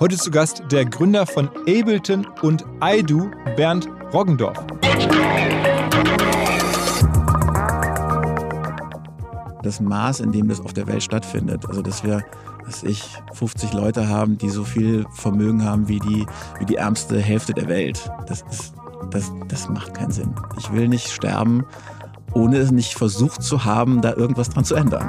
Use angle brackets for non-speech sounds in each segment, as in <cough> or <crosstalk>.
Heute zu Gast der Gründer von Ableton und iDo, Bernd Roggendorf. Das Maß, in dem das auf der Welt stattfindet, also dass wir, dass ich 50 Leute haben, die so viel Vermögen haben wie die, wie die ärmste Hälfte der Welt, das ist, das, das macht keinen Sinn. Ich will nicht sterben, ohne es nicht versucht zu haben, da irgendwas dran zu ändern.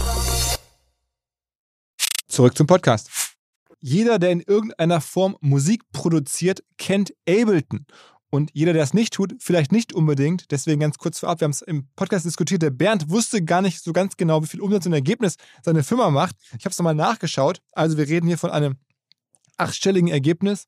Zurück zum Podcast. Jeder, der in irgendeiner Form Musik produziert, kennt Ableton. Und jeder, der es nicht tut, vielleicht nicht unbedingt. Deswegen ganz kurz vorab, wir haben es im Podcast diskutiert. Der Bernd wusste gar nicht so ganz genau, wie viel Umsatz und Ergebnis seine Firma macht. Ich habe es nochmal nachgeschaut. Also wir reden hier von einem achtstelligen Ergebnis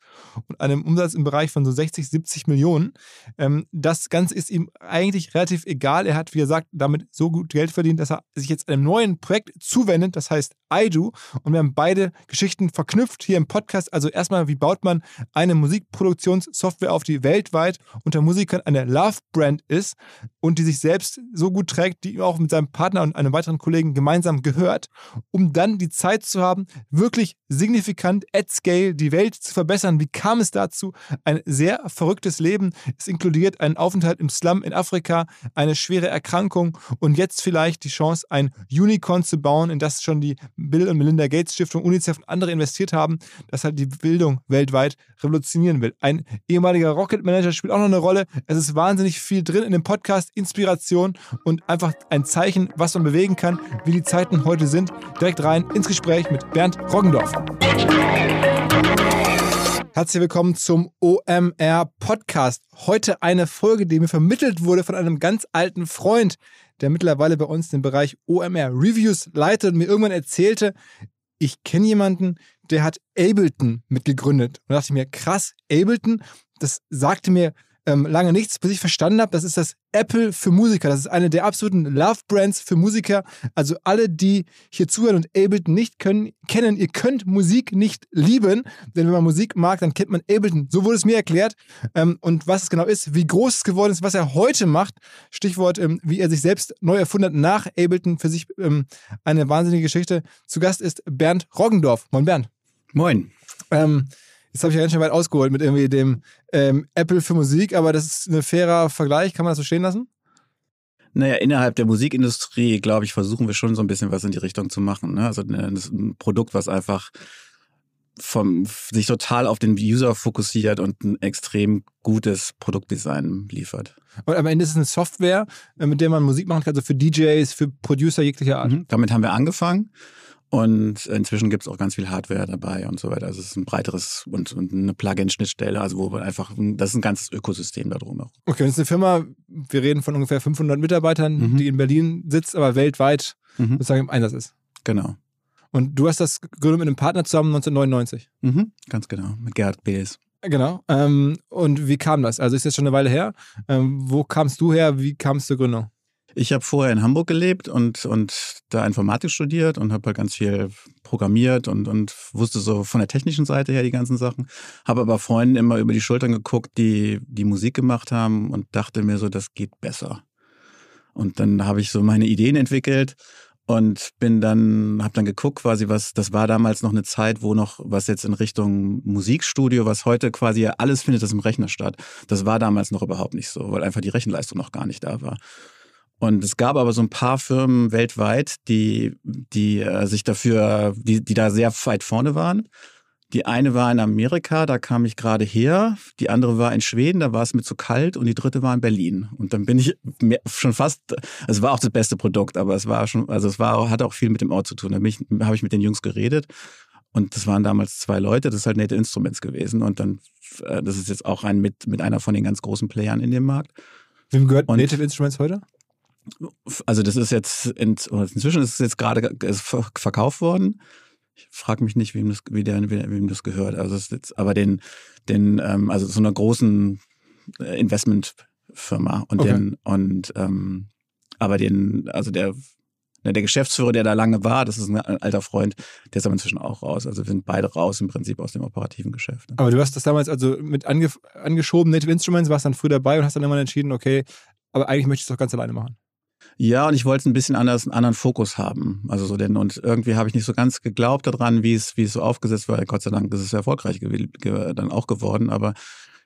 und einem Umsatz im Bereich von so 60, 70 Millionen. Ähm, das Ganze ist ihm eigentlich relativ egal. Er hat, wie gesagt, damit so gut Geld verdient, dass er sich jetzt einem neuen Projekt zuwendet, das heißt iDo. Und wir haben beide Geschichten verknüpft hier im Podcast. Also erstmal, wie baut man eine Musikproduktionssoftware auf, die weltweit unter Musikern eine Love-Brand ist und die sich selbst so gut trägt, die auch mit seinem Partner und einem weiteren Kollegen gemeinsam gehört, um dann die Zeit zu haben, wirklich signifikant at scale die Welt zu verbessern. Wie kam es dazu? Ein sehr verrücktes Leben. Es inkludiert einen Aufenthalt im Slum in Afrika, eine schwere Erkrankung und jetzt vielleicht die Chance, ein Unicorn zu bauen, in das schon die Bill und Melinda Gates Stiftung, UNICEF und andere investiert haben, das halt die Bildung weltweit revolutionieren will. Ein ehemaliger Rocket Manager spielt auch noch eine Rolle. Es ist wahnsinnig viel drin in dem Podcast, Inspiration und einfach ein Zeichen, was man bewegen kann, wie die Zeiten heute sind. Direkt rein ins Gespräch mit Bernd Roggendorf. Herzlich willkommen zum OMR Podcast. Heute eine Folge, die mir vermittelt wurde von einem ganz alten Freund, der mittlerweile bei uns den Bereich OMR Reviews leitet und mir irgendwann erzählte, ich kenne jemanden, der hat Ableton mitgegründet. Und da dachte ich mir, krass, Ableton, das sagte mir ähm, lange nichts, bis ich verstanden habe, das ist das Apple für Musiker. Das ist eine der absoluten Love-Brands für Musiker. Also alle, die hier zuhören und Ableton nicht können, kennen, ihr könnt Musik nicht lieben, denn wenn man Musik mag, dann kennt man Ableton. So wurde es mir erklärt. Ähm, und was es genau ist, wie groß es geworden ist, was er heute macht, Stichwort, ähm, wie er sich selbst neu erfunden hat nach Ableton, für sich ähm, eine wahnsinnige Geschichte. Zu Gast ist Bernd Roggendorf. Moin Bernd. Moin. Ähm, Jetzt habe ich ja ganz schön weit ausgeholt mit irgendwie dem ähm, Apple für Musik, aber das ist ein fairer Vergleich. Kann man das so stehen lassen? Naja, innerhalb der Musikindustrie, glaube ich, versuchen wir schon so ein bisschen was in die Richtung zu machen. Ne? Also ist ein Produkt, was einfach vom, sich total auf den User fokussiert und ein extrem gutes Produktdesign liefert. Und am Ende ist es eine Software, äh, mit der man Musik machen kann, also für DJs, für Producer jeglicher Art. Mhm. Damit haben wir angefangen. Und inzwischen gibt es auch ganz viel Hardware dabei und so weiter. Also es ist ein breiteres und, und eine Plugin-Schnittstelle, also wo wir einfach, das ist ein ganzes Ökosystem da drum. Okay, das ist eine Firma, wir reden von ungefähr 500 Mitarbeitern, Mhm. die in Berlin sitzt, aber weltweit Mhm. sozusagen im Einsatz ist. Genau. Und du hast das gegründet mit einem Partner zusammen 1999. Mhm, ganz genau, mit Gerhard Bees. Genau. Ähm, und wie kam das? Also ist jetzt schon eine Weile her. Ähm, wo kamst du her? Wie kam es zur Gründung? Ich habe vorher in Hamburg gelebt und, und da Informatik studiert und habe halt ganz viel programmiert und, und wusste so von der technischen Seite her die ganzen Sachen. Habe aber Freunden immer über die Schultern geguckt, die die Musik gemacht haben und dachte mir so, das geht besser. Und dann habe ich so meine Ideen entwickelt und bin dann habe dann geguckt quasi was das war damals noch eine Zeit wo noch was jetzt in Richtung Musikstudio was heute quasi alles findet das im Rechner statt das war damals noch überhaupt nicht so weil einfach die Rechenleistung noch gar nicht da war und es gab aber so ein paar Firmen weltweit die die äh, sich dafür die die da sehr weit vorne waren die eine war in Amerika, da kam ich gerade her. Die andere war in Schweden, da war es mir zu kalt. Und die dritte war in Berlin. Und dann bin ich schon fast, es war auch das beste Produkt, aber es war schon, also es war, hatte auch viel mit dem Ort zu tun. Da habe ich mit den Jungs geredet. Und das waren damals zwei Leute, das ist halt Nette Instruments gewesen. Und dann, äh, das ist jetzt auch ein mit, mit einer von den ganz großen Playern in dem Markt. Wem gehört und, Native Instruments heute? Also das ist jetzt, in, inzwischen ist es jetzt gerade verkauft worden. Ich frage mich nicht, wem das, wie der, wem das gehört. Also es ist jetzt, aber den, den, ähm, also so einer großen äh, Investmentfirma und okay. den und ähm, aber den, also der der Geschäftsführer, der da lange war, das ist ein alter Freund, der ist aber inzwischen auch raus. Also wir sind beide raus im Prinzip aus dem operativen Geschäft. Aber du hast das damals also mit ange angeschoben, Native Instruments, warst dann früh dabei und hast dann immer entschieden, okay, aber eigentlich möchte ich es doch ganz alleine machen. Ja, und ich wollte ein bisschen anders, einen anderen Fokus haben. Also so denn, und irgendwie habe ich nicht so ganz geglaubt daran, wie es, wie es so aufgesetzt war. Gott sei Dank ist es erfolgreich dann auch geworden. Aber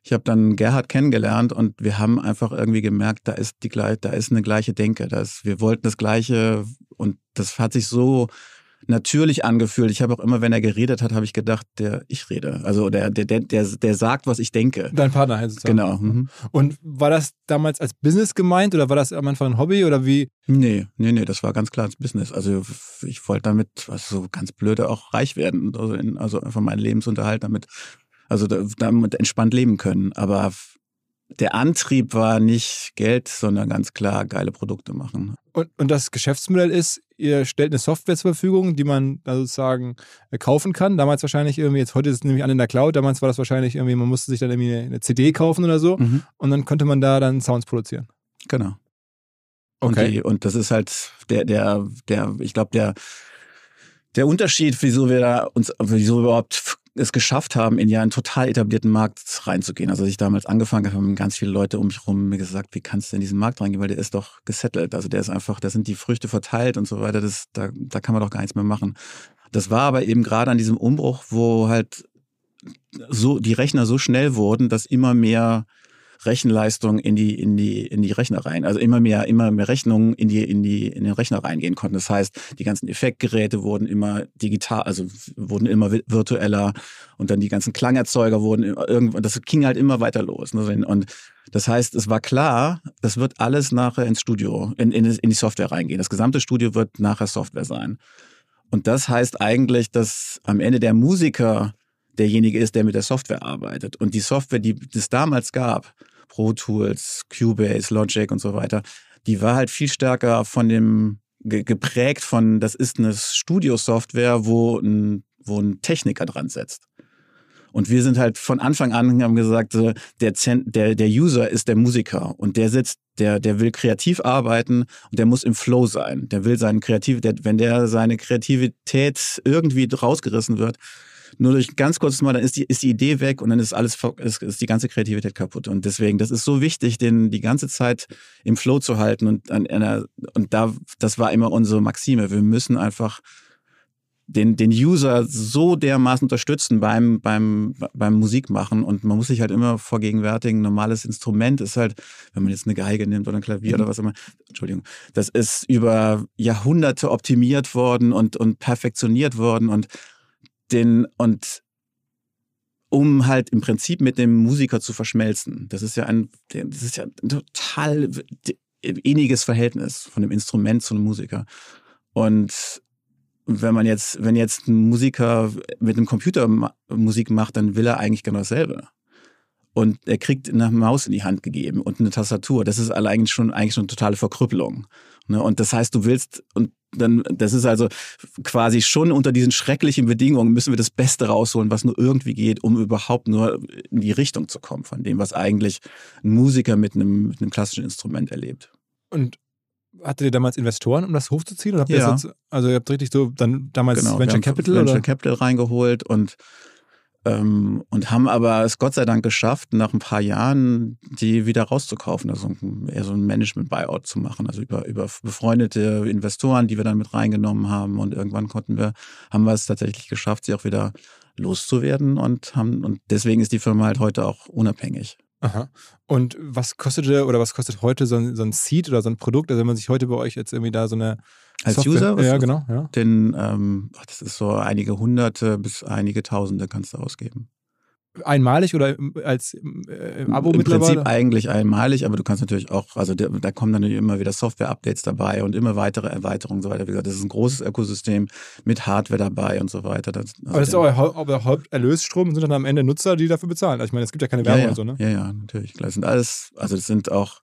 ich habe dann Gerhard kennengelernt und wir haben einfach irgendwie gemerkt, da ist die da ist eine gleiche Denke. Da wir wollten das Gleiche und das hat sich so natürlich angefühlt. Ich habe auch immer, wenn er geredet hat, habe ich gedacht, der ich rede. Also der, der, der, der, der sagt, was ich denke. Dein Partner heißt es. Genau. Mhm. Und war das damals als Business gemeint oder war das am Anfang ein Hobby oder wie? Nee, nee, nee, das war ganz klar als Business. Also ich wollte damit, was so ganz blöde, auch reich werden. Also, in, also einfach meinen Lebensunterhalt damit, also damit entspannt leben können. Aber der Antrieb war nicht Geld, sondern ganz klar geile Produkte machen. Und, und das Geschäftsmodell ist, ihr stellt eine Software zur Verfügung, die man sozusagen äh, kaufen kann. Damals wahrscheinlich irgendwie, jetzt heute ist es nämlich an in der Cloud, damals war das wahrscheinlich irgendwie, man musste sich dann irgendwie eine, eine CD kaufen oder so mhm. und dann konnte man da dann Sounds produzieren. Genau. Okay. Und, die, und das ist halt der, der, der, ich glaube, der, der Unterschied, wieso wir da uns, wieso wir überhaupt es geschafft haben, in ja einen total etablierten Markt reinzugehen. Also als ich damals angefangen habe, haben ganz viele Leute um mich herum mir gesagt, wie kannst du in diesen Markt reingehen, weil der ist doch gesettelt. Also der ist einfach, da sind die Früchte verteilt und so weiter. Das, da, da kann man doch gar nichts mehr machen. Das war aber eben gerade an diesem Umbruch, wo halt so die Rechner so schnell wurden, dass immer mehr Rechenleistung in die, in die, in die Rechner rein. Also immer mehr, immer mehr Rechnungen in die, in die, in den Rechner reingehen konnten. Das heißt, die ganzen Effektgeräte wurden immer digital, also wurden immer virtueller und dann die ganzen Klangerzeuger wurden irgendwann, das ging halt immer weiter los. Ne? Und das heißt, es war klar, das wird alles nachher ins Studio, in, in, in die Software reingehen. Das gesamte Studio wird nachher Software sein. Und das heißt eigentlich, dass am Ende der Musiker derjenige ist, der mit der Software arbeitet. Und die Software, die es damals gab, Pro Tools, Cubase, Logic und so weiter, die war halt viel stärker von dem geprägt von, das ist eine Studio-Software, wo ein, wo ein Techniker dran setzt. Und wir sind halt von Anfang an haben gesagt, der, der, der User ist der Musiker und der sitzt, der, der will kreativ arbeiten und der muss im Flow sein. Der will seine Kreativität, wenn der seine Kreativität irgendwie rausgerissen wird, nur durch ganz kurzes Mal, dann ist die, ist die Idee weg und dann ist alles, ist, ist die ganze Kreativität kaputt. Und deswegen, das ist so wichtig, den die ganze Zeit im Flow zu halten und an einer, und da, das war immer unsere Maxime. Wir müssen einfach den, den User so dermaßen unterstützen beim, beim, beim Musikmachen. Und man muss sich halt immer vergegenwärtigen, ein normales Instrument ist halt, wenn man jetzt eine Geige nimmt oder ein Klavier mhm. oder was immer, Entschuldigung, das ist über Jahrhunderte optimiert worden und, und perfektioniert worden und den und um halt im Prinzip mit dem Musiker zu verschmelzen. Das ist ja ein, das ist ja ein total inniges Verhältnis von dem Instrument zu einem Musiker. Und wenn man jetzt, wenn jetzt ein Musiker mit einem Computer Musik macht, dann will er eigentlich genau dasselbe. Und er kriegt eine Maus in die Hand gegeben und eine Tastatur. Das ist eigentlich schon, eigentlich schon eine totale Verkrüppelung. Ne? Und das heißt, du willst, und dann, das ist also quasi schon unter diesen schrecklichen Bedingungen müssen wir das Beste rausholen, was nur irgendwie geht, um überhaupt nur in die Richtung zu kommen von dem, was eigentlich ein Musiker mit einem, mit einem klassischen Instrument erlebt. Und hattet ihr damals Investoren, um das hochzuziehen? Oder habt ihr Ja. das jetzt, also ihr habt richtig so dann damals Genau, Venture Capital Venture oder? Capital reingeholt und ähm, und haben aber es Gott sei Dank geschafft, nach ein paar Jahren die wieder rauszukaufen, also eher so ein Management-Buyout zu machen, also über, über befreundete Investoren, die wir dann mit reingenommen haben und irgendwann konnten wir, haben wir es tatsächlich geschafft, sie auch wieder loszuwerden und haben, und deswegen ist die Firma halt heute auch unabhängig. Aha. Und was kostete oder was kostet heute so ein, so ein Seed oder so ein Produkt? Also wenn man sich heute bei euch jetzt irgendwie da so eine Als Software, User? Ja genau, ja. Denn ähm, das ist so einige hunderte bis einige Tausende kannst du ausgeben. Einmalig oder im- als äh, im Abo Im mittlerweile? Prinzip eigentlich einmalig, aber du kannst natürlich auch, also der, da kommen dann immer wieder Software-Updates dabei und immer weitere Erweiterungen und so weiter. Wie gesagt, das ist ein großes Ökosystem mit Hardware dabei und so weiter. Das, also Aber das ist der- euer, Hau- euer Haupterlösstrom sind dann am Ende Nutzer, die dafür bezahlen. Also ich meine, es gibt ja keine ja, Werbung ja, und so, ne? ja, ja, natürlich. Klar, Das sind alles, also das sind auch,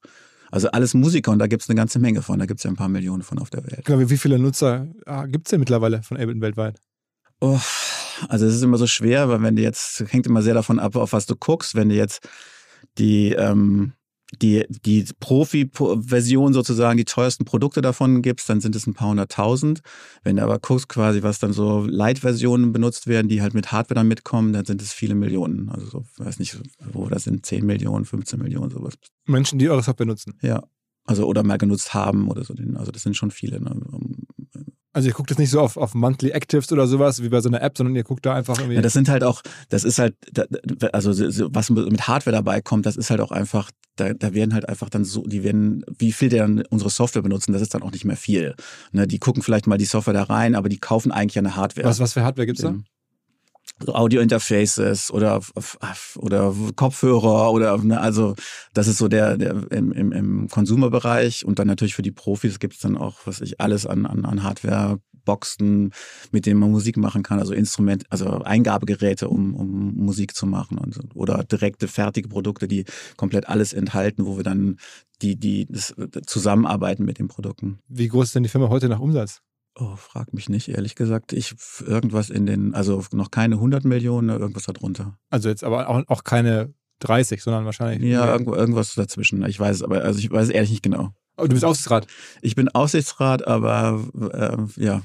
also alles Musiker und da gibt es eine ganze Menge von. Da gibt es ja ein paar Millionen von auf der Welt. Genau, wie viele Nutzer gibt es denn mittlerweile von Ableton weltweit? Oh, also es ist immer so schwer, weil wenn du jetzt, hängt immer sehr davon ab, auf was du guckst. Wenn du jetzt die, ähm, die, die Profi-Version sozusagen, die teuersten Produkte davon gibst, dann sind es ein paar hunderttausend. Wenn du aber guckst quasi, was dann so Light-Versionen benutzt werden, die halt mit Hardware dann mitkommen, dann sind es viele Millionen. Also so, weiß nicht, wo das sind, 10 Millionen, 15 Millionen, sowas. Menschen, die eure Software nutzen. Ja. Also oder mal genutzt haben oder so. Also das sind schon viele. Ne? Also ihr guckt jetzt nicht so auf, auf Monthly Actives oder sowas wie bei so einer App, sondern ihr guckt da einfach irgendwie. Ja, das sind halt auch, das ist halt, also so- so was mit Hardware dabei kommt, das ist halt auch einfach, da, da werden halt einfach dann so, die werden, wie viel die dann unsere Software benutzen, das ist dann auch nicht mehr viel. Ne, die gucken vielleicht mal die Software da rein, aber die kaufen eigentlich eine Hardware. was, was für Hardware gibt's da? Audio-Interfaces oder, oder Kopfhörer oder ne, also das ist so der, der im, im, Konsumerbereich und dann natürlich für die Profis gibt es dann auch, was ich, alles an, an, an Hardware-Boxen, mit denen man Musik machen kann, also Instrument, also Eingabegeräte, um, um Musik zu machen und oder direkte fertige Produkte, die komplett alles enthalten, wo wir dann die, die das zusammenarbeiten mit den Produkten. Wie groß ist denn die Firma heute nach Umsatz? Oh, frag mich nicht, ehrlich gesagt. Ich irgendwas in den, also noch keine 100 Millionen, irgendwas darunter. Also jetzt aber auch, auch keine 30, sondern wahrscheinlich. Ja, irgendwo, irgendwas dazwischen. Ich weiß es aber, also ich weiß es ehrlich nicht genau. Oh, du bist Aufsichtsrat. Ich bin Aussichtsrat, aber äh, ja,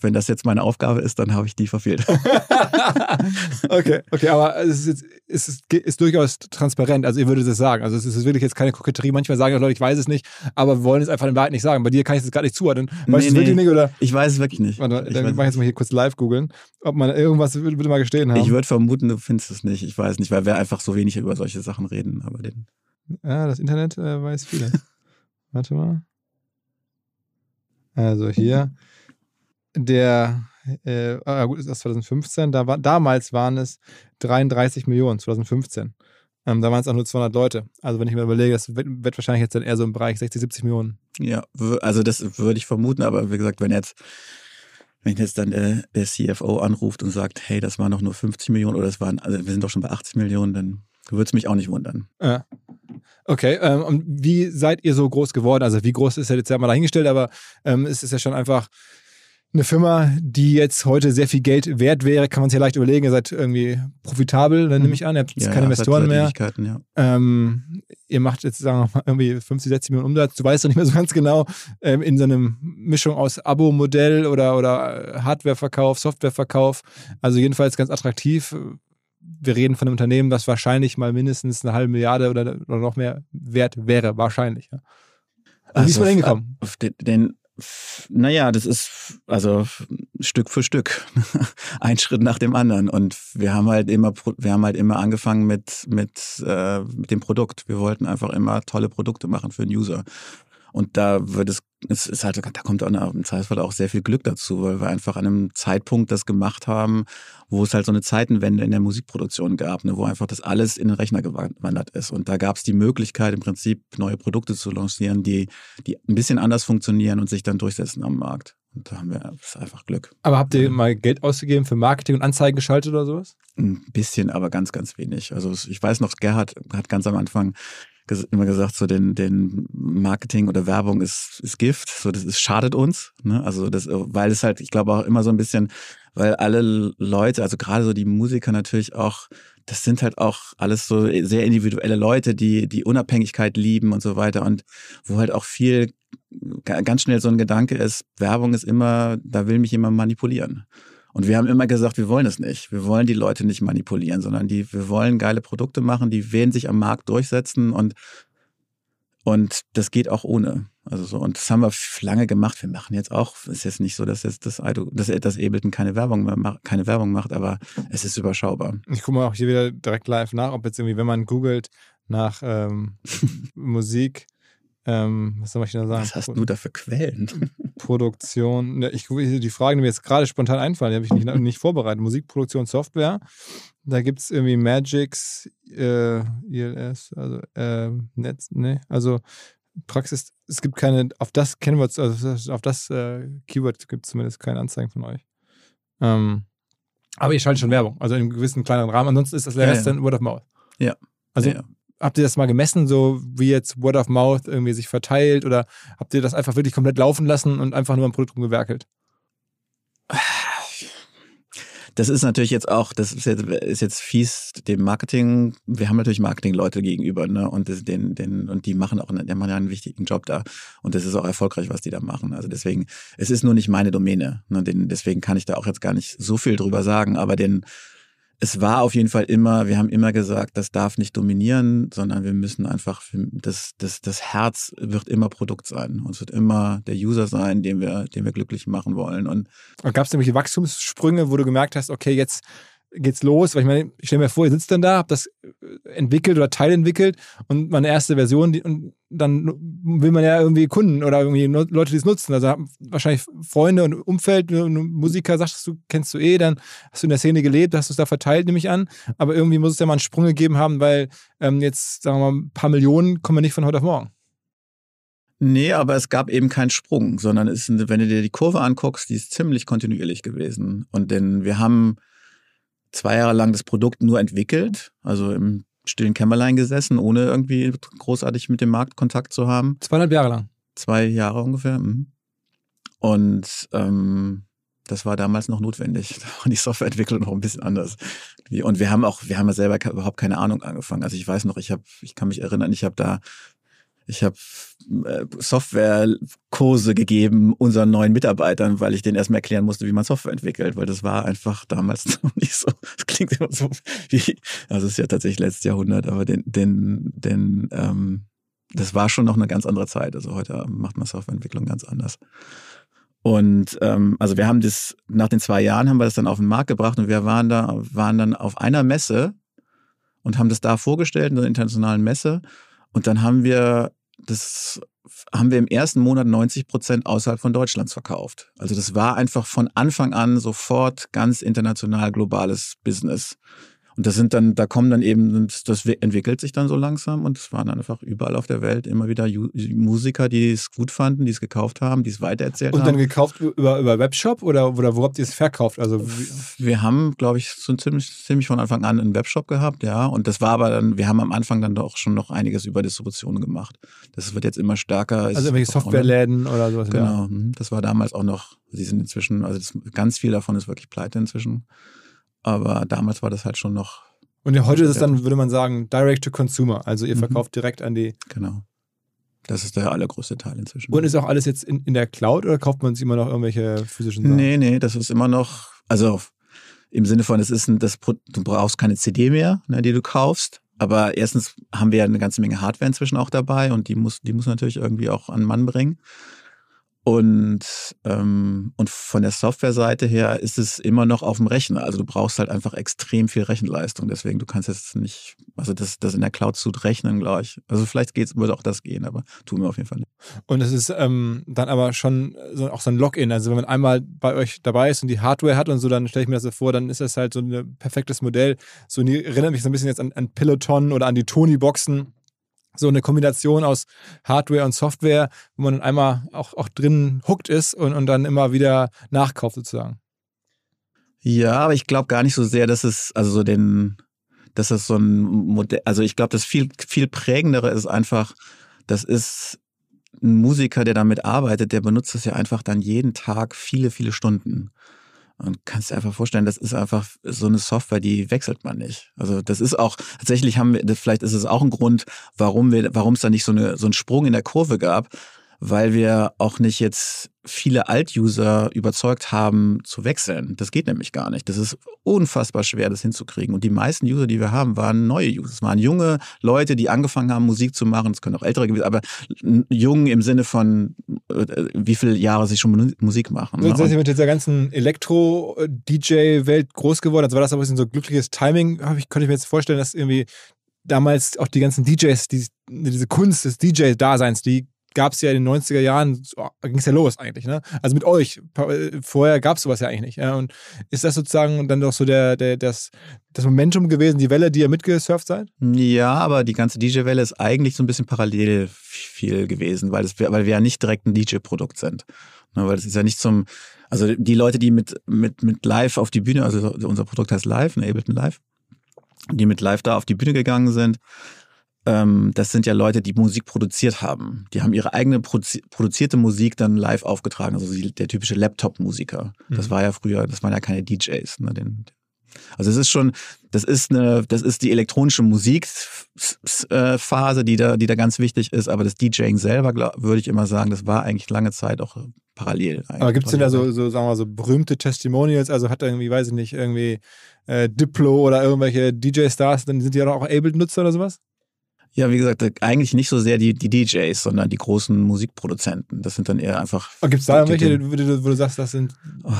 wenn das jetzt meine Aufgabe ist, dann habe ich die verfehlt. <laughs> <laughs> okay, okay, aber es ist, jetzt, es ist, ist durchaus transparent. Also ihr würdet es sagen. Also es ist wirklich jetzt keine Koketterie. Manchmal sagen ja Leute, ich weiß es nicht, aber wir wollen es einfach in Wahrheit nicht sagen. Bei dir kann ich es gar nicht zuordnen. Weißt du Nee, es wirklich nee. nicht? Oder? Ich weiß es wirklich nicht. Warte, dann mach ich jetzt mal hier kurz live googeln, ob man irgendwas würde, würde mal gestehen haben. ich würde vermuten, du findest es nicht. Ich weiß nicht, weil wir einfach so wenig über solche Sachen reden. Aber den, Ja, das Internet äh, weiß viele. <laughs> Warte mal. Also hier. Der, äh, ah, gut, ist das 2015. Da war, damals waren es 33 Millionen, 2015. Ähm, da waren es auch nur 200 Leute. Also wenn ich mir überlege, das wird, wird wahrscheinlich jetzt dann eher so im Bereich 60, 70 Millionen. ja, also das würde ich vermuten, aber wie gesagt, wenn jetzt, wenn jetzt dann der, der CFO anruft und sagt, hey, das waren doch nur 50 Millionen oder das waren, also wir sind doch schon bei 80 Millionen, dann würde es mich auch nicht wundern. Ja. Okay, ähm, und wie seid ihr so groß geworden? Also wie groß ist ja jetzt ja mal dahingestellt, aber ähm, es ist ja schon einfach eine Firma, die jetzt heute sehr viel Geld wert wäre, kann man sich ja leicht überlegen. Ihr seid irgendwie profitabel, dann nehme ich an. Ihr habt jetzt keine seit- Investoren mehr. Ja. Ähm, ihr macht jetzt, sagen wir mal, irgendwie 50, 60 Millionen Umsatz. Du weißt doch nicht mehr so ganz genau, ähm, in so einer Mischung aus Abo-Modell oder, oder äh, Hardwareverkauf, Softwareverkauf. Also jedenfalls ganz attraktiv. Wir reden von einem Unternehmen, das wahrscheinlich mal mindestens eine halbe Milliarde oder, oder noch mehr wert wäre. Wahrscheinlich. Ja. Also, wie ist man Also, hingekommen? Auf den, den naja, das ist also Stück für Stück, <laughs> ein Schritt nach dem anderen. Und wir haben halt immer, wir haben halt immer angefangen mit mit äh, mit dem Produkt. Wir wollten einfach immer tolle Produkte machen für den User. Und da wird es, es ist halt, da kommt auch im Zweifelsfall auch sehr viel Glück dazu, weil wir einfach an einem Zeitpunkt das gemacht haben, wo es halt so eine Zeitenwende in der Musikproduktion gab, ne, wo einfach das alles in den Rechner gewandert ist. Und da gab es die Möglichkeit, im Prinzip neue Produkte zu lancieren, die, die ein bisschen anders funktionieren und sich dann durchsetzen am Markt. Und da haben wir einfach Glück. Aber habt ihr mal Geld ausgegeben für Marketing und Anzeigen geschaltet oder sowas? Ein bisschen, aber ganz, ganz wenig. Also ich weiß noch, Gerhard hat ganz am Anfang immer gesagt, so den, den Marketing oder Werbung ist, ist Gift, so das ist, schadet uns. Ne? Also das, weil es halt, ich glaube auch immer so ein bisschen, weil alle Leute, also gerade so die Musiker natürlich auch, das sind halt auch alles so sehr individuelle Leute, die die Unabhängigkeit lieben und so weiter und wo halt auch viel ganz schnell so ein Gedanke ist, Werbung ist immer, da will mich jemand manipulieren. Und wir haben immer gesagt, wir wollen es nicht. Wir wollen die Leute nicht manipulieren, sondern die, wir wollen geile Produkte machen, die werden sich am Markt durchsetzen und, und das geht auch ohne. Also so, und das haben wir lange gemacht. Wir machen jetzt auch, ist jetzt nicht so, dass jetzt das, dass, dass Ableton keine Werbung mehr macht, keine Werbung macht, aber es ist überschaubar. Ich gucke mal auch hier wieder direkt live nach, ob jetzt irgendwie, wenn man googelt nach ähm, <laughs> Musik, ähm, was soll ich da sagen? Was hast du da für Quellen? <laughs> Produktion. Ne, ich, die Fragen, die mir jetzt gerade spontan einfallen, die habe ich nicht, nicht vorbereitet. Musikproduktion, Software. Da gibt es irgendwie Magix, äh, ILS, also äh, Netz, ne, also Praxis, es gibt keine, auf das kennen wir, also auf das äh, Keyword gibt es zumindest keine Anzeigen von euch. Ähm, aber ihr schaltet schon Werbung, also in einem gewissen kleineren Rahmen. Ansonsten ist das ja, Rest ja. dann Word of Mouth. Ja. Also ja, habt ihr das mal gemessen, so wie jetzt Word of Mouth irgendwie sich verteilt oder habt ihr das einfach wirklich komplett laufen lassen und einfach nur am Produkt umgewerkelt? Das ist natürlich jetzt auch, das ist jetzt, ist jetzt fies dem Marketing. Wir haben natürlich Marketingleute gegenüber, ne? Und das, den, den, und die machen auch, einen, die machen ja einen wichtigen Job da. Und das ist auch erfolgreich, was die da machen. Also deswegen, es ist nur nicht meine Domäne. Ne? Den, deswegen kann ich da auch jetzt gar nicht so viel drüber sagen. Aber den, es war auf jeden Fall immer, wir haben immer gesagt, das darf nicht dominieren, sondern wir müssen einfach, das, das, das Herz wird immer Produkt sein. Und es wird immer der User sein, den wir, den wir glücklich machen wollen. Und, und gab es irgendwelche Wachstumssprünge, wo du gemerkt hast, okay, jetzt geht's los, weil ich meine, ich stelle mir vor, ihr sitzt dann da, habt das äh, entwickelt oder teilentwickelt und meine erste Version, die, und dann will man ja irgendwie Kunden oder irgendwie Leute, die es nutzen. Also wahrscheinlich Freunde und Umfeld, Musiker, sagst du, kennst du eh, dann hast du in der Szene gelebt, hast du es da verteilt, nehme ich an. Aber irgendwie muss es ja mal einen Sprung gegeben haben, weil ähm, jetzt, sagen wir mal, ein paar Millionen kommen ja nicht von heute auf morgen. Nee, aber es gab eben keinen Sprung, sondern es, wenn du dir die Kurve anguckst, die ist ziemlich kontinuierlich gewesen. Und denn wir haben zwei Jahre lang das Produkt nur entwickelt, also im stillen Kämmerlein gesessen, ohne irgendwie großartig mit dem Markt Kontakt zu haben. Zweieinhalb Jahre lang. Zwei Jahre ungefähr. Mhm. Und ähm, das war damals noch notwendig. <laughs> Da war die Softwareentwicklung noch ein bisschen anders. Und wir haben auch, wir haben ja selber überhaupt keine Ahnung angefangen. Also ich weiß noch, ich habe, ich kann mich erinnern, ich habe da ich habe äh, Softwarekurse gegeben unseren neuen Mitarbeitern, weil ich denen erstmal erklären musste, wie man Software entwickelt, weil das war einfach damals <laughs> noch nicht so. Das klingt immer so wie, also es ist ja tatsächlich letztes Jahrhundert, aber den, den, den, ähm, das war schon noch eine ganz andere Zeit. Also heute macht man Softwareentwicklung ganz anders. Und ähm, also wir haben das nach den zwei Jahren haben wir das dann auf den Markt gebracht und wir waren da waren dann auf einer Messe und haben das da vorgestellt in der internationalen Messe und dann haben wir das haben wir im ersten Monat 90 Prozent außerhalb von Deutschlands verkauft. Also das war einfach von Anfang an sofort ganz international globales Business. Und das sind dann, da kommen dann eben, das entwickelt sich dann so langsam und es waren dann einfach überall auf der Welt immer wieder Musiker, die es gut fanden, die es gekauft haben, die es weitererzählt haben. Und dann gekauft über, über Webshop oder, oder wo habt ihr es verkauft? Also wir haben, glaube ich, so ziemlich, ziemlich von Anfang an einen Webshop gehabt, ja. Und das war aber dann, wir haben am Anfang dann doch schon noch einiges über Distribution gemacht. Das wird jetzt immer stärker. Also irgendwelche Softwareläden oder sowas. Genau, ja. Mhm. das war damals auch noch, sie sind inzwischen, also das, ganz viel davon ist wirklich pleite inzwischen. Aber damals war das halt schon noch. Und ja, heute ist es dann, würde man sagen, Direct to Consumer. Also ihr mhm. verkauft mhm. direkt an die. Genau. Das ist der allergrößte Teil inzwischen. Und ist auch alles jetzt in, in der Cloud oder kauft man sich immer noch irgendwelche physischen Sachen? Nee, nee, das ist immer noch, also im Sinne von, es ist ein, das, du brauchst keine CD mehr, ne, die du kaufst. Aber erstens haben wir ja eine ganze Menge Hardware inzwischen auch dabei und die muss, die muss natürlich irgendwie auch an Mann bringen. Und, ähm, und von der Softwareseite her ist es immer noch auf dem Rechner. Also du brauchst halt einfach extrem viel Rechenleistung. Deswegen, du kannst jetzt nicht, also das, das in der Cloud zu rechnen, glaube ich. Also vielleicht geht's, würde auch das gehen, aber tun wir auf jeden Fall nicht. Und es ist ähm, dann aber schon so, auch so ein Login. Also wenn man einmal bei euch dabei ist und die Hardware hat und so, dann stelle ich mir das so vor, dann ist das halt so ein perfektes Modell. So erinnert mich so ein bisschen jetzt an, an Peloton oder an die Tony-Boxen so eine Kombination aus Hardware und Software, wo man dann einmal auch, auch drin hooked ist und, und dann immer wieder nachkauft sozusagen. Ja, aber ich glaube gar nicht so sehr, dass es, also so den, dass das so ein Modell, also ich glaube, das viel, viel prägendere ist einfach, das ist ein Musiker, der damit arbeitet, der benutzt das ja einfach dann jeden Tag viele, viele Stunden. Und kannst dir einfach vorstellen, das ist einfach so eine Software, die wechselt man nicht. Also das ist auch, tatsächlich haben wir, vielleicht ist es auch ein Grund, warum wir, warum es da nicht so, eine, so einen Sprung in der Kurve gab, weil wir auch nicht jetzt viele Alt-User überzeugt haben zu wechseln. Das geht nämlich gar nicht. Das ist unfassbar schwer, das hinzukriegen. Und die meisten User, die wir haben, waren neue User. Es waren junge Leute, die angefangen haben, Musik zu machen. Es können auch ältere gewesen, aber jung im Sinne von, äh, wie viele Jahre sie schon Musik machen. Ne? Du bist mit dieser ganzen Elektro-DJ-Welt groß geworden. Also war das aber ein bisschen so glückliches Timing, ich, könnte ich mir jetzt vorstellen, dass irgendwie damals auch die ganzen DJs, die, diese Kunst des DJ-Daseins, die gab es ja in den 90er Jahren, so, ging es ja los eigentlich, ne? Also mit euch. Vorher gab es sowas ja eigentlich nicht. Ja? Und ist das sozusagen dann doch so der, der, das, das Momentum gewesen, die Welle, die ihr mitgesurft seid? Ja, aber die ganze DJ-Welle ist eigentlich so ein bisschen parallel viel gewesen, weil, das, weil wir ja nicht direkt ein DJ-Produkt sind. Ne? Weil es ist ja nicht zum, also die Leute, die mit, mit, mit live auf die Bühne, also unser Produkt heißt Live, ne, Ableton Live, die mit live da auf die Bühne gegangen sind, das sind ja Leute, die Musik produziert haben. Die haben ihre eigene produ produzierte Musik dann live aufgetragen. Also der typische Laptop-Musiker. Mhm. Das war ja früher, das waren ja keine DJs. Ne? Den, also es ist schon, das ist eine, das ist die elektronische Musikphase, die da, die da ganz wichtig ist. Aber das DJing selber, glaub, würde ich immer sagen, das war eigentlich lange Zeit auch parallel. Aber gibt es denn da so, so, sagen wir mal, so berühmte Testimonials? Also hat irgendwie, weiß ich nicht, irgendwie äh, Diplo oder irgendwelche DJ-Stars, dann sind die ja auch Ableton-Nutzer oder sowas? Ja, wie gesagt, eigentlich nicht so sehr die, die DJs, sondern die großen Musikproduzenten. Das sind dann eher einfach. Gibt es da irgendwelche, wo du, wo du sagst, das sind,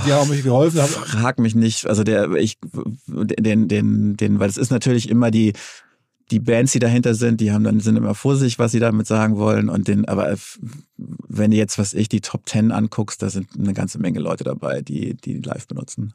die haben mich geholfen? Frag mich nicht. Also der, ich, den, den, den, weil es ist natürlich immer die, die Bands, die dahinter sind, die haben dann sind immer vorsichtig, was sie damit sagen wollen. Und den, aber wenn du jetzt, was ich, die Top Ten anguckst, da sind eine ganze Menge Leute dabei, die, die live benutzen.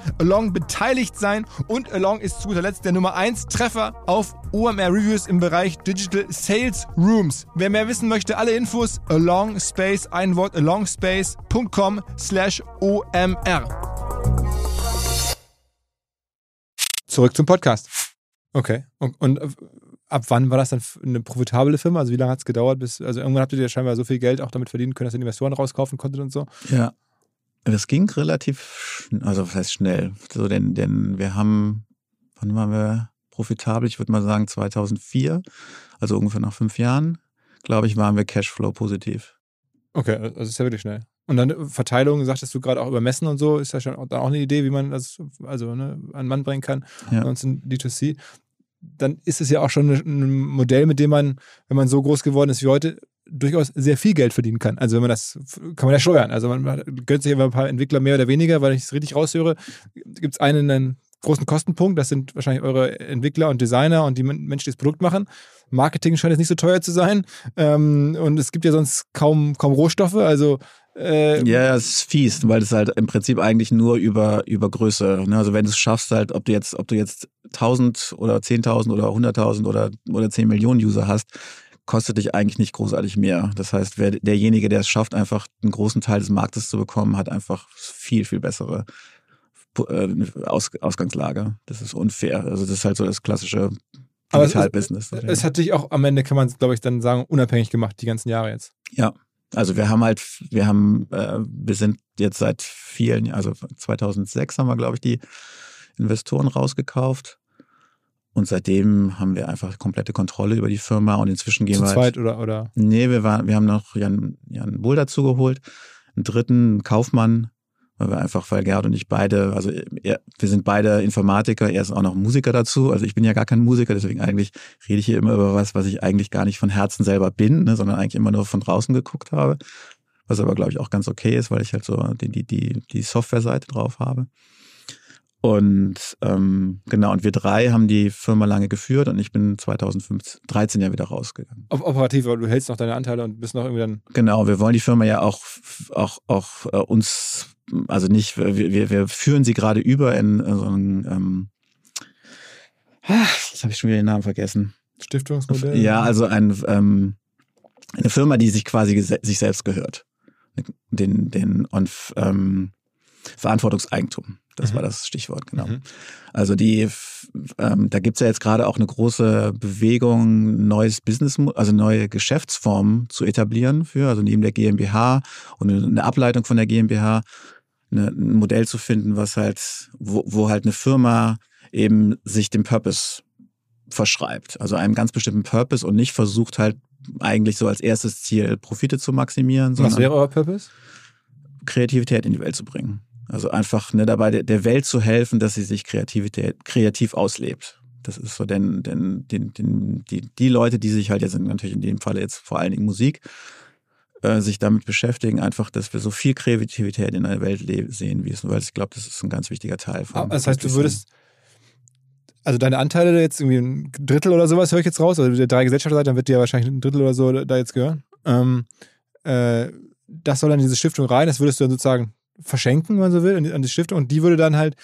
Along beteiligt sein und Along ist zu guter Letzt der Nummer 1 Treffer auf OMR Reviews im Bereich Digital Sales Rooms. Wer mehr wissen möchte, alle Infos Along Space, ein Wort alongspace.com slash OMR. Zurück zum Podcast. Okay. Und, und ab wann war das dann eine profitable Firma? Also wie lange hat es gedauert, bis, also irgendwann habt ihr ja scheinbar so viel Geld auch damit verdienen können, dass ihr Investoren rauskaufen konntet und so? Ja. Das ging relativ, also was heißt schnell? So, denn, denn wir haben, wann waren wir profitabel? Ich würde mal sagen 2004, also ungefähr nach fünf Jahren, glaube ich, waren wir Cashflow positiv. Okay, also ist ja wirklich schnell. Und dann äh, Verteilung, sagtest du gerade auch über Messen und so, ist ja schon auch eine Idee, wie man das also ne, an Mann bringen kann. Ja. Ansonsten D2C dann ist es ja auch schon ein Modell, mit dem man, wenn man so groß geworden ist wie heute, durchaus sehr viel Geld verdienen kann. Also wenn man das, kann man ja steuern. Also man gönnt sich immer ein paar Entwickler mehr oder weniger, weil ich es richtig raushöre, gibt es einen, einen großen Kostenpunkt, das sind wahrscheinlich eure Entwickler und Designer und die Menschen, die das Produkt machen. Marketing scheint jetzt nicht so teuer zu sein. Ähm, und es gibt ja sonst kaum, kaum Rohstoffe. Also äh, ja, es ist fies, weil es halt im Prinzip eigentlich nur über, über Größe, ne? also wenn du es schaffst halt, ob du jetzt, ob du jetzt 1000 oder 10.000 oder 100.000 oder, oder 10 Millionen User hast, kostet dich eigentlich nicht großartig mehr. Das heißt, wer, derjenige, der es schafft, einfach einen großen Teil des Marktes zu bekommen, hat einfach viel, viel bessere äh, Aus, Ausgangslage. Das ist unfair. Also das ist halt so das klassische Aber es- Digital-Business. Es hat dich auch am Ende, kann man glaube ich, dann sagen, unabhängig gemacht, die ganzen Jahre jetzt. Ja, also wir haben halt, wir haben, äh, wir sind jetzt seit vielen, also 2006 haben wir, glaube ich, die Investoren rausgekauft. Und seitdem haben wir einfach komplette Kontrolle über die Firma und inzwischen gehen Zu wir halt, zweit oder, oder. Nee, wir, waren, wir haben noch Jan, Jan Bull dazu geholt, einen dritten einen Kaufmann, weil wir einfach, weil Gerd und ich beide, also er, wir sind beide Informatiker, er ist auch noch Musiker dazu. Also ich bin ja gar kein Musiker, deswegen eigentlich rede ich hier immer über was, was ich eigentlich gar nicht von Herzen selber bin, ne, sondern eigentlich immer nur von draußen geguckt habe. Was aber, glaube ich, auch ganz okay ist, weil ich halt so die, die, die, die Software-Seite drauf habe. Und ähm, genau, und wir drei haben die Firma lange geführt und ich bin 2013 ja wieder rausgegangen. Op operativ, aber du hältst noch deine Anteile und bist noch irgendwie dann. Genau, wir wollen die Firma ja auch, auch, auch äh, uns, also nicht, wir, wir, führen sie gerade über in so einen, ähm, ah, jetzt habe ich schon wieder den Namen vergessen. Stiftungsmodell. Ja, also ein, ähm, eine Firma, die sich quasi sich selbst gehört. Den, den und ähm, Verantwortungseigentum. Das Mhm. war das Stichwort, genau. Mhm. Also die, ähm, da gibt's ja jetzt gerade auch eine große Bewegung, neues Business, also neue Geschäftsformen zu etablieren für, also neben der GmbH und eine Ableitung von der GmbH, eine, ein Modell zu finden, was halt, wo, wo halt eine Firma eben sich dem Purpose verschreibt. Also einem ganz bestimmten Purpose und nicht versucht halt eigentlich so als erstes Ziel Profite zu maximieren, Was wäre euer Purpose? Kreativität in die Welt zu bringen. Also einfach ne, dabei der, Welt zu helfen, dass sie sich Kreativität kreativ auslebt. Das ist so denn, denn den, den, die, die Leute, die sich halt jetzt natürlich in dem Falle jetzt vor allen Dingen Musik äh, sich damit beschäftigen, einfach, dass wir so viel Kreativität in der Welt sehen, wie es, weil ich glaube, das ist ein ganz wichtiger Teil von. Ah, Das heißt, du würdest. Also deine Anteile jetzt irgendwie ein Drittel oder sowas höre ich jetzt raus. Also der drei Gesellschafter seid, dann wird dir wahrscheinlich ein Drittel oder so da jetzt gehören. Ähm, äh, das soll dann in diese Stiftung rein. Das würdest du dann sozusagen verschenken, wenn man so will, an die- an die Stiftung. Und die würde dann halt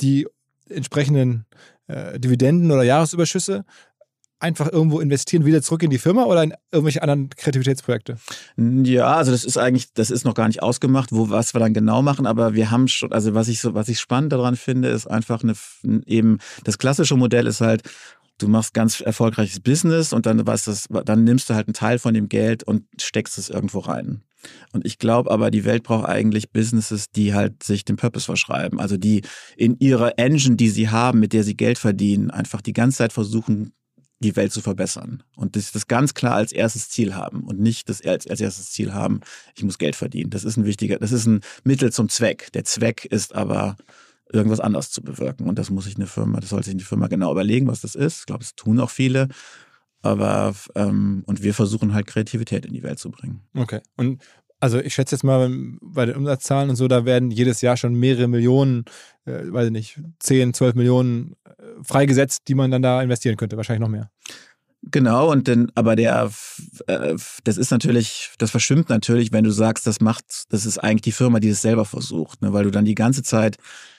die entsprechenden äh, Dividenden oder Jahresüberschüsse einfach irgendwo investieren, wieder zurück in die Firma oder in irgendwelche anderen Kreativitätsprojekte. Ja, also das ist eigentlich, das ist noch gar nicht ausgemacht, wo was wir dann genau machen, aber wir haben schon, also was ich so, was ich spannend daran finde, ist einfach eine eben das klassische Modell ist halt, du machst ganz erfolgreiches Business und dann was das, dann nimmst du halt einen Teil von dem Geld und steckst es irgendwo rein. Und ich glaube aber, die Welt braucht eigentlich Businesses, die halt sich dem Purpose verschreiben. Also die in ihrer Engine, die sie haben, mit der sie Geld verdienen, einfach die ganze Zeit versuchen, die Welt zu verbessern. Und das, das ganz klar als erstes Ziel haben und nicht das als, als erstes Ziel haben, ich muss Geld verdienen. Das ist ein wichtiger, das ist ein Mittel zum Zweck. Der Zweck ist aber, irgendwas anderes zu bewirken. Und das muss sich eine Firma, das sollte sich eine Firma genau überlegen, was das ist. Ich glaube, es tun auch viele. Aber, ähm, und wir versuchen halt Kreativität in die Welt zu bringen. Okay. Und also ich schätze jetzt mal bei den Umsatzzahlen und so, da werden jedes Jahr schon mehrere Millionen, äh, weiß ich nicht, 10, 12 Millionen äh, freigesetzt, die man dann da investieren könnte. Wahrscheinlich noch mehr. Genau, und dann, aber der, äh, das ist natürlich, das verschwimmt natürlich, wenn du sagst, das macht, das ist eigentlich die Firma, die es selber versucht, ne? weil du dann die ganze Zeit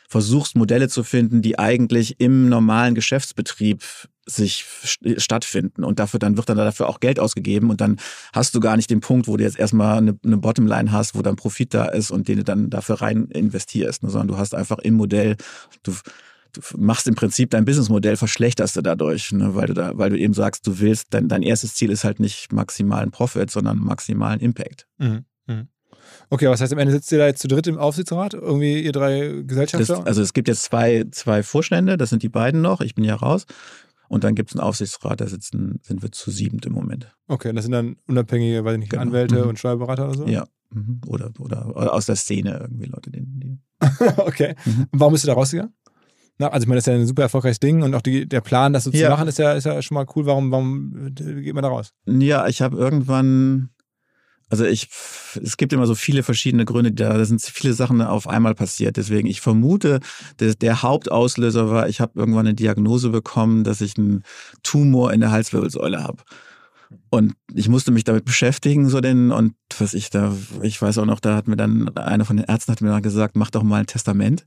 versuchst, Modelle zu finden, die eigentlich im normalen Geschäftsbetrieb sich st- stattfinden und dafür dann wird dann dafür auch Geld ausgegeben und dann hast du gar nicht den Punkt, wo du jetzt erstmal eine, eine Bottomline hast, wo dann Profit da ist und den du dann dafür rein investierst, ne? sondern du hast einfach im Modell, du du machst im Prinzip dein Businessmodell, verschlechterst du dadurch, ne? weil du da, weil du eben sagst, du willst, dein, dein erstes Ziel ist halt nicht maximalen Profit, sondern maximalen Impact. Mhm. Mhm. Okay, was heißt am Ende sitzt ihr da jetzt zu dritt im Aufsichtsrat? Irgendwie ihr drei Das, Gesellschafter? also es gibt jetzt zwei, zwei Vorstände, das sind die beiden noch, ich bin ja raus. Und dann gibt es einen Aufsichtsrat, da sitzen, sind wir zu siebend im Moment. okay, das sind dann unabhängige, weiß ich nicht, Genau. Anwälte Mhm. und Steuerberater oder so? Ja. Mhm. Oder, oder, aus der Szene irgendwie Leute, die, <laughs> okay. Mhm. Und warum bist du da rausgegangen? Na, also ich meine, das ist ja ein super erfolgreiches Ding und auch die, der Plan, das so zu Ja. machen, ist ja, ist ja schon mal cool. Warum, warum geht man da raus? Ja, ich habe irgendwann, also ich, es gibt immer so viele verschiedene Gründe, da sind viele Sachen auf einmal passiert. Deswegen, ich vermute, der, der Hauptauslöser war, ich habe irgendwann eine Diagnose bekommen, dass ich einen Tumor in der Halswirbelsäule habe. Und ich musste mich damit beschäftigen, so denn, und was ich da, ich weiß auch noch, da hat mir dann, einer von den Ärzten hat mir dann gesagt, mach doch mal ein Testament.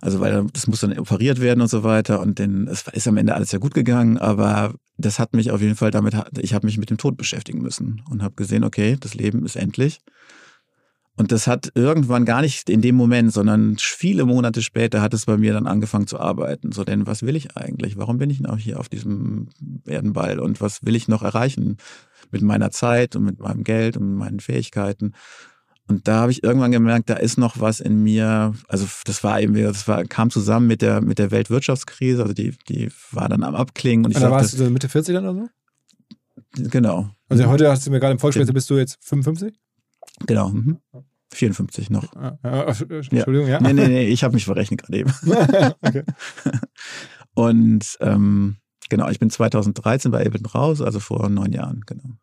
Also, weil das muss dann operiert werden und so weiter. Und dann, es ist am Ende alles ja gut gegangen, aber das hat mich auf jeden Fall damit, ich habe mich mit dem Tod beschäftigen müssen und habe gesehen, okay, das Leben ist endlich. Und das hat irgendwann gar nicht in dem Moment, sondern viele Monate später hat es bei mir dann angefangen zu arbeiten. So, denn was will ich eigentlich? Warum bin ich noch hier auf diesem Erdenball? Und was will ich noch erreichen mit meiner Zeit und mit meinem Geld und meinen Fähigkeiten? Und da habe ich irgendwann gemerkt, da ist noch was in mir. Also das war eben, das war, kam zusammen mit der mit der Weltwirtschaftskrise. Also die die war dann am Abklingen. Und, ich Und da warst du so Mitte 40 dann oder so? genau, Also heute hast du mir gerade im Volksspiel, bist du jetzt 55? genau, mhm. 54 noch. Ah, ah, ah, Entschuldigung, ja. Nee, nee, nee, ich habe mich verrechnet gerade eben. <laughs> okay. Und ähm, genau, ich bin 2013 bei Ableton raus, also vor neun Jahren, genau.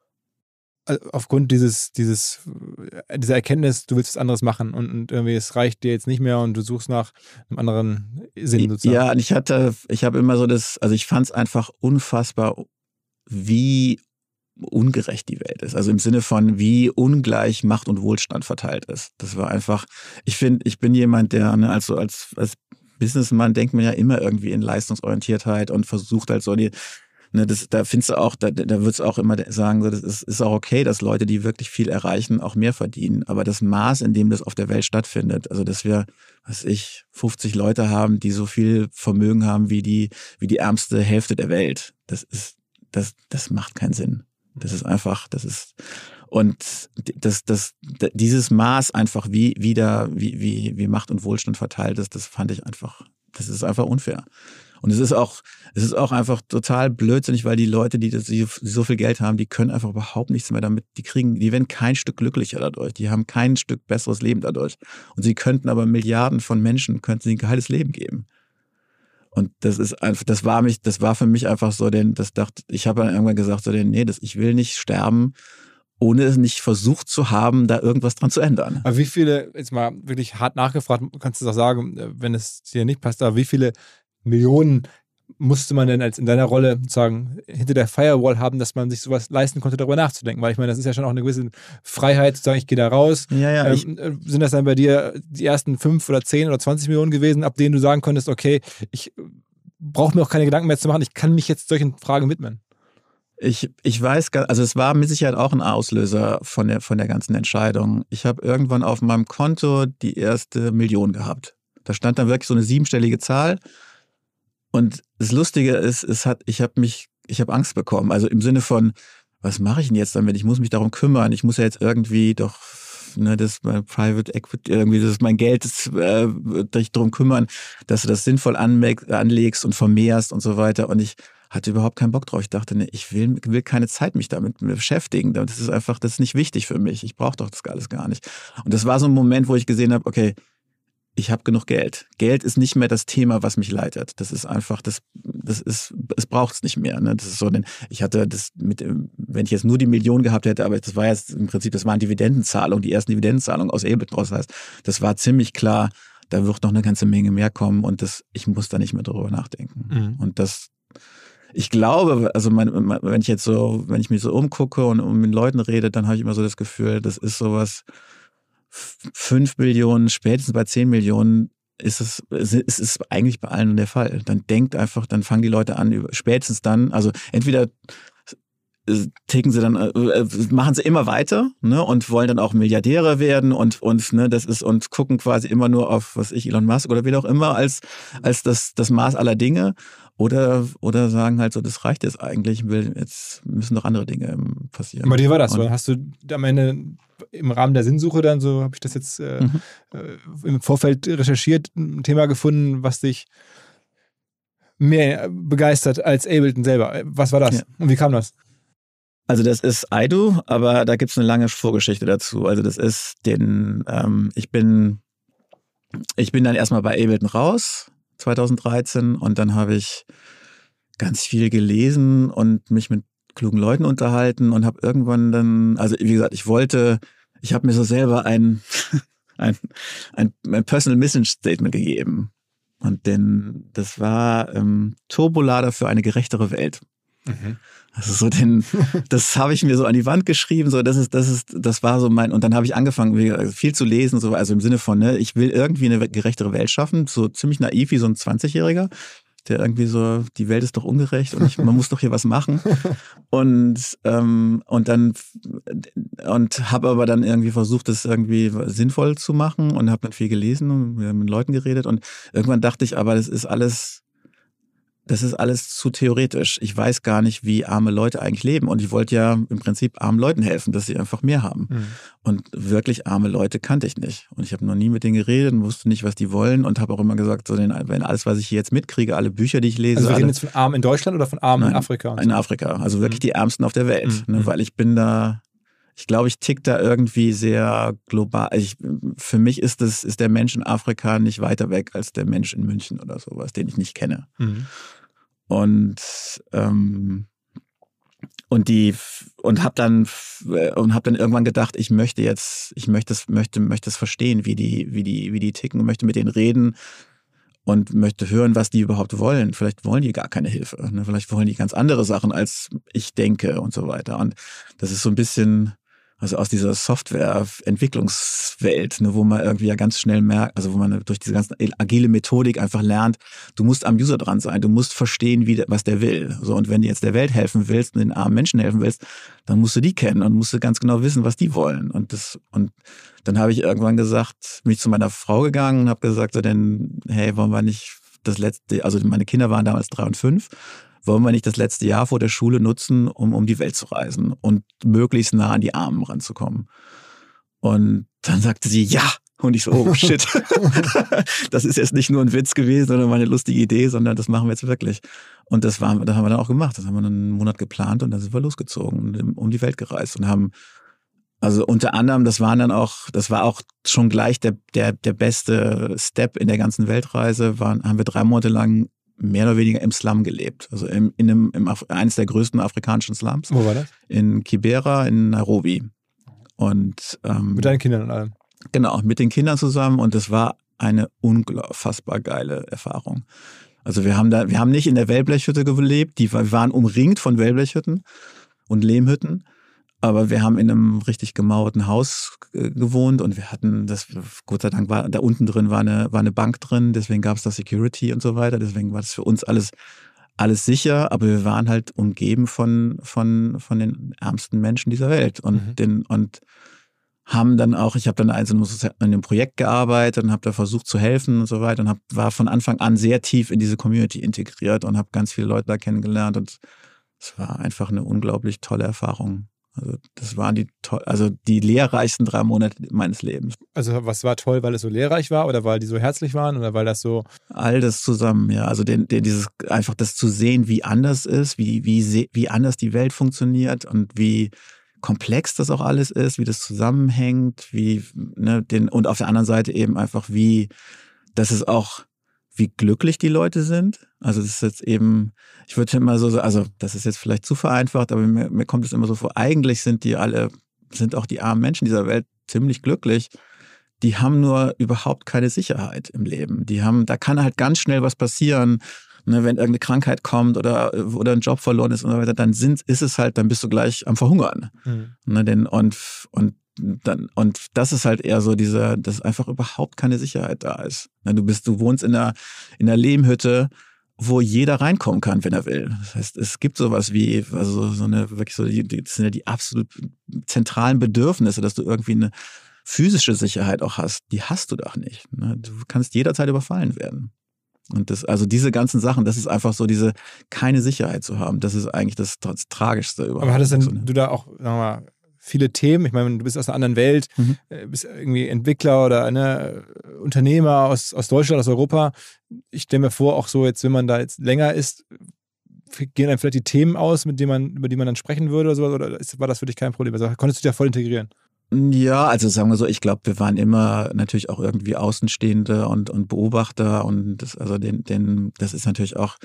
Aufgrund dieses, dieses, äh, dieser Erkenntnis, du willst was anderes machen und, und irgendwie es reicht dir jetzt nicht mehr und du suchst nach einem anderen Sinn sozusagen. Ja, und ich hatte, ich habe immer so das, also ich fand es einfach unfassbar, wie ungerecht die Welt ist. Also im Sinne von, wie ungleich Macht und Wohlstand verteilt ist. Das war einfach, ich finde, ich bin jemand, der, ne, also als, als Businessman denkt man ja immer irgendwie in Leistungsorientiertheit und versucht halt so die, ne, das, da findest du auch, da, da wird es auch immer sagen, so, das ist, ist auch okay, dass Leute, die wirklich viel erreichen, auch mehr verdienen. Aber das Maß, in dem das auf der Welt stattfindet, also dass wir, was ich, 50 Leute haben, die so viel Vermögen haben wie die, wie die ärmste Hälfte der Welt, das ist, das, das macht keinen Sinn. Das ist einfach, das ist, und das, das, dieses Maß einfach, wie, wie da, wie, wie, wie Macht und Wohlstand verteilt ist, das fand ich einfach, das ist einfach unfair. Und es ist auch, es ist auch einfach total blödsinnig, weil die Leute, die, das, die so viel Geld haben, die können einfach überhaupt nichts mehr damit. Die kriegen, die werden kein Stück glücklicher dadurch. Die haben kein Stück besseres Leben dadurch. Und sie könnten aber Milliarden von Menschen, könnten sie ein geiles Leben geben. Und das ist einfach, das war mich, das war für mich einfach so, denn das dachte, ich habe dann irgendwann gesagt, so, denn, nee, das, ich will nicht sterben, ohne es nicht versucht zu haben, da irgendwas dran zu ändern. Aber wie viele, jetzt mal wirklich hart nachgefragt, kannst du es auch sagen, wenn es dir nicht passt, aber wie viele Millionen musste man denn als in deiner Rolle sozusagen hinter der Firewall haben, dass man sich sowas leisten konnte, darüber nachzudenken? Weil ich meine, das ist ja schon auch eine gewisse Freiheit, zu sagen, ich gehe da raus. Ja, ja, Ähm, sind das dann bei dir die ersten fünf oder zehn oder 20 Millionen gewesen, ab denen du sagen konntest, okay, ich brauche mir auch keine Gedanken mehr zu machen, ich kann mich jetzt solchen Fragen widmen? Ich, ich weiß, gar- also es war mit Sicherheit auch ein Auslöser von der, von der ganzen Entscheidung. Ich habe irgendwann auf meinem Konto die erste Million gehabt. Da stand dann wirklich so eine siebenstellige Zahl. Und das Lustige ist, es hat, ich habe mich, ich habe Angst bekommen. Also im Sinne von, was mache ich denn jetzt damit? Ich muss mich darum kümmern. Ich muss ja jetzt irgendwie doch, ne, das ist mein Private Equity, irgendwie, das ist mein Geld, das, äh, dich darum kümmern, dass du das sinnvoll anlegst und vermehrst und so weiter. Und ich hatte überhaupt keinen Bock drauf. Ich dachte, ne, ich will, will keine Zeit mich damit beschäftigen. Das ist einfach, das ist nicht wichtig für mich. Ich brauche doch das alles gar nicht. Und das war so ein Moment, wo ich gesehen habe, okay, ich habe genug Geld. Geld ist nicht mehr das Thema, was mich leitet. Das ist einfach, das, das ist, es braucht es nicht mehr. Ne? Das ist so, denn ich hatte das mit, wenn ich jetzt nur die Million gehabt hätte, aber das war jetzt im Prinzip, das waren Dividendenzahlungen, die ersten Dividendenzahlungen aus Ableton. Das heißt, das war ziemlich klar, da wird noch eine ganze Menge mehr kommen und das, ich muss da nicht mehr drüber nachdenken. Mhm. Und das, ich glaube, also mein, mein, wenn ich jetzt so, wenn ich mich so umgucke und, und mit Leuten rede, dann habe ich immer so das Gefühl, das ist sowas, f- fünf Millionen, spätestens bei zehn Millionen ist es, ist es eigentlich bei allen der Fall. Dann denkt einfach, dann fangen die Leute an, spätestens dann, also entweder ticken sie dann, äh, äh, machen sie immer weiter, ne, und wollen dann auch Milliardäre werden und, und, ne, das ist, und gucken quasi immer nur auf, was ich, Elon Musk oder wie auch immer, als, als das, das Maß aller Dinge. Oder, oder sagen halt so, das reicht jetzt eigentlich, will, jetzt müssen noch andere Dinge ähm, passieren. Bei dir war das so. Hast du am Ende im Rahmen der Sinnsuche dann, so habe ich das jetzt äh, Mhm. äh, im Vorfeld recherchiert, ein Thema gefunden, was dich mehr begeistert als Ableton selber. Was war das? Ja. Und wie kam das? Also das ist Aidu, aber da gibt's eine lange Vorgeschichte dazu. Also das ist den, ähm, ich bin, ich bin dann erstmal bei Ableton raus, 2013, und dann habe ich ganz viel gelesen und mich mit klugen Leuten unterhalten und habe irgendwann dann, also wie gesagt, ich wollte, ich habe mir so selber ein, <laughs> ein, ein, ein Personal Mission Statement gegeben. Und denn das war ähm, Turbolader für eine gerechtere Welt. Also so den, <laughs> das habe ich mir so an die Wand geschrieben, so das ist, das ist, das war so mein, und dann habe ich angefangen, gesagt, viel zu lesen, so, also im Sinne von, ne, ich will irgendwie eine gerechtere Welt schaffen, so ziemlich naiv wie so ein 20-Jähriger. der irgendwie so, die Welt ist doch ungerecht und ich, man muss doch hier was machen. <laughs> Und, ähm, und dann, und habe aber dann irgendwie versucht, das irgendwie sinnvoll zu machen und habe dann viel gelesen und mit Leuten geredet. Und irgendwann dachte ich aber, das ist alles das ist alles zu theoretisch. Ich weiß gar nicht, wie arme Leute eigentlich leben. Und ich wollte ja im Prinzip armen Leuten helfen, dass sie einfach mehr haben. Mhm. Und wirklich arme Leute kannte ich nicht. Und ich habe noch nie mit denen geredet und wusste nicht, was die wollen. Und habe auch immer gesagt, so wenn alles, was ich hier jetzt mitkriege, alle Bücher, die ich lese. Also wir reden jetzt von Armen in Deutschland oder von Armen in Afrika? In Afrika. Also wirklich mhm. die Ärmsten auf der Welt. Mhm. Ne, weil ich bin da ich glaube, ich tick da irgendwie sehr global. Ich, für mich ist das, ist der Mensch in Afrika nicht weiter weg als der Mensch in München oder sowas, den ich nicht kenne. Mhm. Und ähm, und die und habe dann und habe dann irgendwann gedacht, ich möchte jetzt, ich möchte es möchte möchte es verstehen, wie die wie die wie die ticken, möchte mit denen reden und möchte hören, was die überhaupt wollen. Vielleicht wollen die gar keine Hilfe, ne? vielleicht wollen die ganz andere Sachen als ich denke und so weiter. Und das ist so ein bisschen also aus dieser Softwareentwicklungswelt, ne, wo man irgendwie ja ganz schnell merkt, also wo man durch diese ganze agile Methodik einfach lernt, du musst am User dran sein, du musst verstehen, wie, was der will. So, und wenn du jetzt der Welt helfen willst und den armen Menschen helfen willst, dann musst du die kennen und musst du ganz genau wissen, was die wollen. Und das, und dann habe ich irgendwann gesagt, mich zu meiner Frau gegangen und habe gesagt, so denn, hey, wollen wir nicht das letzte, also meine Kinder waren damals drei und fünf wollen wir nicht das letzte Jahr vor der Schule nutzen, um um die Welt zu reisen und möglichst nah an die Armen ranzukommen. Und dann sagte sie, ja. Und ich so, oh shit, <laughs> das ist jetzt nicht nur ein Witz gewesen oder meine lustige Idee, sondern das machen wir jetzt wirklich. Und das, war, das haben wir dann auch gemacht. Das haben wir dann einen Monat geplant und dann sind wir losgezogen und um die Welt gereist und haben also unter anderem, das waren dann auch, das war auch schon gleich der, der, der beste Step in der ganzen Weltreise, waren, haben wir drei Monate lang mehr oder weniger im Slum gelebt. Also im, in einem, im Af eines der größten afrikanischen Slums. Wo war das? In Kibera in Nairobi. Und ähm, mit deinen Kindern und allem. Genau, mit den Kindern zusammen und es war eine unfassbar geile Erfahrung. Also wir haben da, wir haben nicht in der Wellblechhütte gelebt, die wir waren umringt von Wellblechhütten und Lehmhütten, aber wir haben in einem richtig gemauerten Haus gewohnt und wir hatten das, Gott sei Dank war da unten drin war eine, war eine Bank drin, deswegen gab es da Security und so weiter. Deswegen war das für uns alles, alles sicher, aber wir waren halt umgeben von, von, von den ärmsten Menschen dieser Welt. Und mhm. den, und haben dann auch, ich habe dann also in einem Projekt gearbeitet und habe da versucht zu helfen und so weiter und hab, war von Anfang an sehr tief in diese Community integriert und habe ganz viele Leute da kennengelernt und es war einfach eine unglaublich tolle Erfahrung. Also das waren die also die lehrreichsten drei Monate meines Lebens. Also was war toll, weil es so lehrreich war oder weil die so herzlich waren oder weil das so all das zusammen, ja. Also den, den dieses einfach das zu sehen, wie anders ist, wie wie wie anders die Welt funktioniert und wie komplex das auch alles ist, wie das zusammenhängt, wie ne, den und auf der anderen Seite eben einfach wie dass es auch wie glücklich die Leute sind. Also das ist jetzt eben, ich würde immer so, also das ist jetzt vielleicht zu vereinfacht, aber mir, mir kommt es immer so vor, eigentlich sind die alle, sind auch die armen Menschen dieser Welt ziemlich glücklich. Die haben nur überhaupt keine Sicherheit im Leben. Die haben, da kann halt ganz schnell was passieren. Ne, wenn irgendeine Krankheit kommt oder, oder ein Job verloren ist und so weiter, dann sind, ist es halt, dann bist du gleich am Verhungern. Mhm. Ne, denn, und, und dann, und das ist halt eher so dieser, dass einfach überhaupt keine Sicherheit da ist. Du bist, du wohnst in einer, in einer Lehmhütte, wo jeder reinkommen kann, wenn er will. Das heißt, es gibt sowas wie, also so eine, wirklich so, die, das sind ja die absolut zentralen Bedürfnisse, dass du irgendwie eine physische Sicherheit auch hast. Die hast du doch nicht. Ne? Du kannst jederzeit überfallen werden. Und das, also diese ganzen Sachen, das ist einfach so, diese keine Sicherheit zu haben, das ist eigentlich das, das Tragischste überhaupt. Aber hattest denn ne? du da auch, sagen wir mal, viele Themen. Ich meine, du bist aus einer anderen Welt, mhm. Äh, bist irgendwie Entwickler oder ne, Unternehmer aus, aus Deutschland, aus Europa. Ich stelle mir vor, auch so jetzt, wenn man da jetzt länger ist, gehen dann vielleicht die Themen aus, mit denen man, über die man dann sprechen würde oder sowas, oder war das für dich kein Problem? Also konntest du dich da voll integrieren? Ja, also sagen wir so, ich glaube, wir waren immer natürlich auch irgendwie Außenstehende und, und Beobachter und das, also den, den, das ist natürlich auch,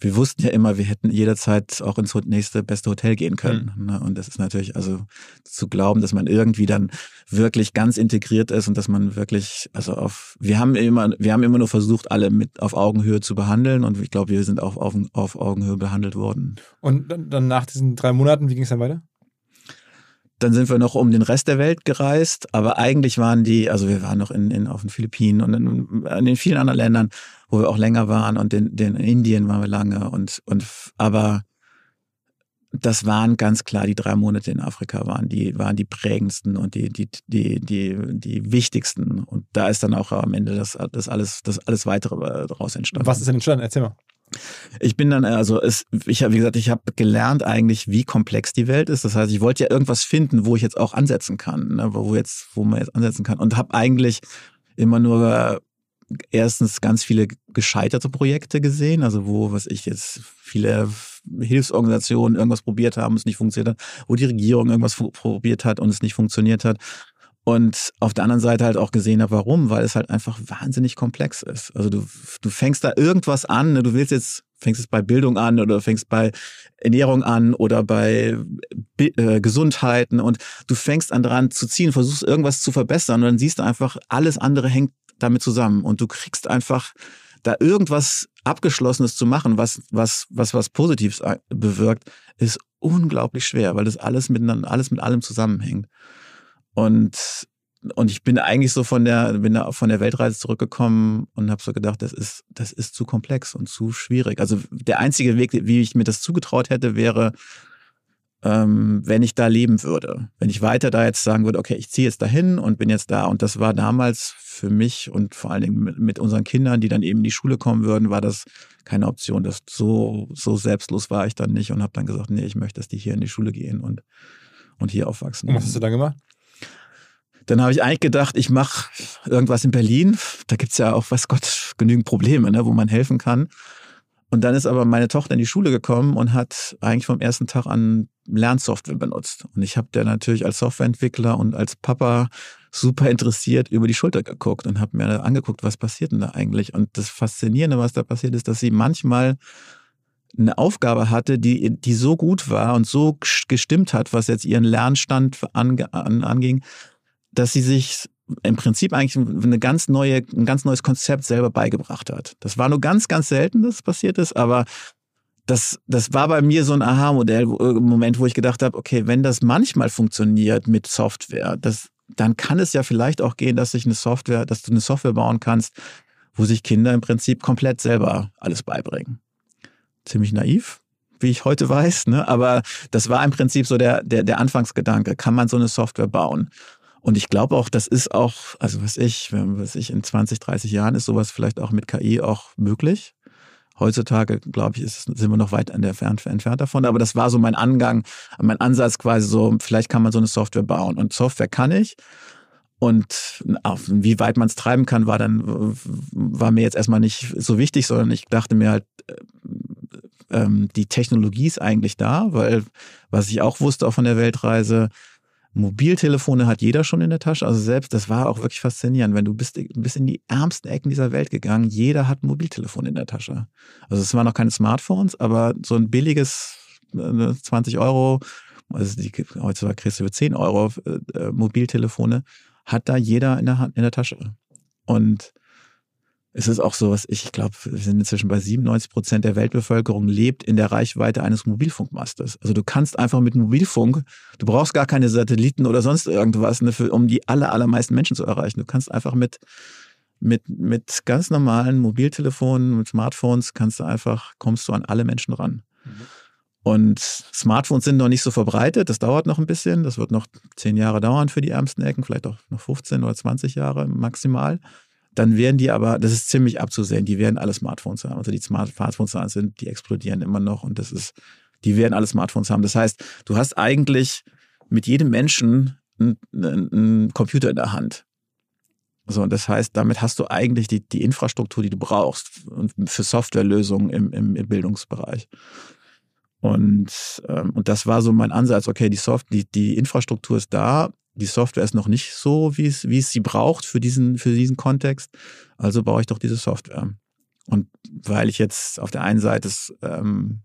wir wussten ja immer, wir hätten jederzeit auch ins nächste beste Hotel gehen können. Mhm. Ne? Und das ist natürlich, also zu glauben, dass man irgendwie dann wirklich ganz integriert ist und dass man wirklich, also auf, wir haben immer, wir haben immer nur versucht, alle mit auf Augenhöhe zu behandeln und ich glaube, wir sind auch auf, auf Augenhöhe behandelt worden. Und dann nach diesen drei Monaten, wie ging es dann weiter? Dann sind wir noch um den Rest der Welt gereist, aber eigentlich waren die, also wir waren noch in, in auf den Philippinen und in, in den vielen anderen Ländern, wo wir auch länger waren und in, in Indien waren wir lange und, und aber das waren ganz klar die drei Monate in Afrika waren die waren die prägendsten und die die die die die wichtigsten und da ist dann auch am Ende das das alles das alles weitere daraus entstanden. Was ist denn entstanden? Erzähl mal. Ich bin dann, also es, ich habe, wie gesagt, ich habe gelernt eigentlich, wie komplex die Welt ist. Das heißt, ich wollte ja irgendwas finden, wo ich jetzt auch ansetzen kann, ne? wo jetzt, wo man jetzt ansetzen kann. Und habe eigentlich immer nur erstens ganz viele gescheiterte Projekte gesehen, also wo, was ich jetzt, viele Hilfsorganisationen irgendwas probiert haben, es nicht funktioniert hat, wo die Regierung irgendwas probiert hat und es nicht funktioniert hat. Und auf der anderen Seite halt auch gesehen habe, warum, weil es halt einfach wahnsinnig komplex ist. Also du, du fängst da irgendwas an, ne? du willst jetzt, fängst es bei Bildung an oder fängst bei Ernährung an oder bei äh, Gesundheiten und du fängst an dran zu ziehen, versuchst irgendwas zu verbessern und dann siehst du einfach, alles andere hängt damit zusammen und du kriegst einfach da irgendwas Abgeschlossenes zu machen, was, was, was, was Positives bewirkt, ist unglaublich schwer, weil das alles miteinander, alles mit allem zusammenhängt. Und und ich bin eigentlich so von der bin da von der Weltreise zurückgekommen und habe so gedacht, das ist das ist zu komplex und zu schwierig. Also der einzige Weg, wie ich mir das zugetraut hätte, wäre ähm, wenn ich da leben würde. Wenn ich weiter da jetzt sagen würde, okay, ich ziehe jetzt dahin und bin jetzt da. Und das war damals für mich und vor allen Dingen mit, mit unseren Kindern, die dann eben in die Schule kommen würden, war das keine Option. Das so, so selbstlos war ich dann nicht und habe dann gesagt, nee, ich möchte, dass die hier in die Schule gehen und, und hier aufwachsen. Und was hast du dann gemacht? Dann habe ich eigentlich gedacht, ich mache irgendwas in Berlin. Da gibt's ja auch, weiß Gott, genügend Probleme, ne, wo man helfen kann. Und dann ist aber meine Tochter in die Schule gekommen und hat eigentlich vom ersten Tag an Lernsoftware benutzt. Und ich habe der natürlich als Softwareentwickler und als Papa super interessiert über die Schulter geguckt und habe mir angeguckt, was passiert denn da eigentlich. Und das Faszinierende, was da passiert ist, dass sie manchmal eine Aufgabe hatte, die, die so gut war und so gestimmt hat, was jetzt ihren Lernstand ange, an, anging, dass sie sich im Prinzip eigentlich eine ganz neue, ein ganz neues Konzept selber beigebracht hat. Das war nur ganz, ganz selten, dass es passiert ist, aber das, das war bei mir so ein Aha-Modell, Moment, wo ich gedacht habe, okay, wenn das manchmal funktioniert mit Software, das, dann kann es ja vielleicht auch gehen, dass sich eine Software, dass du eine Software bauen kannst, wo sich Kinder im Prinzip komplett selber alles beibringen. Ziemlich naiv, wie ich heute weiß, ne? aber das war im Prinzip so der, der, der Anfangsgedanke. Kann man so eine Software bauen? Und ich glaube auch, das ist auch, also was ich, was ich in 20, 30 Jahren ist sowas vielleicht auch mit KI auch möglich. Heutzutage, glaube ich, ist, sind wir noch weit entfernt, entfernt davon. Aber das war so mein Angang, mein Ansatz quasi so, vielleicht kann man so eine Software bauen. Und Software kann ich. Und auf, wie weit man es treiben kann, war dann, war mir jetzt erstmal nicht so wichtig, sondern ich dachte mir halt, äh, ähm, die Technologie ist eigentlich da, weil was ich auch wusste auch von der Weltreise, Mobiltelefone hat jeder schon in der Tasche. Also selbst, das war auch wirklich faszinierend. Wenn du bist, bist in die ärmsten Ecken dieser Welt gegangen, jeder hat ein Mobiltelefon in der Tasche. Also es waren noch keine Smartphones, aber so ein billiges 20 äh, Euro, also die, heutzutage kriegst du für 10 Euro äh, äh, Mobiltelefone, hat da jeder in der, in der Tasche. Und es ist auch so, was ich, ich glaube, wir sind inzwischen bei 97 Prozent der Weltbevölkerung lebt in der Reichweite eines Mobilfunkmastes. Also du kannst einfach mit Mobilfunk, du brauchst gar keine Satelliten oder sonst irgendwas, ne, für, um die aller, allermeisten Menschen zu erreichen. Du kannst einfach mit, mit, mit ganz normalen Mobiltelefonen, mit Smartphones, kannst du einfach, kommst du an alle Menschen ran. Mhm. Und Smartphones sind noch nicht so verbreitet. Das dauert noch ein bisschen. Das wird noch zehn Jahre dauern für die ärmsten Ecken, vielleicht auch noch 15 oder 20 Jahre maximal dann werden die aber, das ist ziemlich abzusehen, die werden alle Smartphones haben. Also die Smartphones sind, die explodieren immer noch und das ist, die werden alle Smartphones haben. Das heißt, du hast eigentlich mit jedem Menschen einen, einen Computer in der Hand. So, und das heißt, damit hast du eigentlich die, die Infrastruktur, die du brauchst für Softwarelösungen im, im, im Bildungsbereich. Und, ähm, und das war so mein Ansatz, okay, die Soft, die, die Infrastruktur ist da, die Software ist noch nicht so, wie es, wie es sie braucht für diesen, für diesen Kontext. Also baue ich doch diese Software. Und weil ich jetzt auf der einen Seite ähm,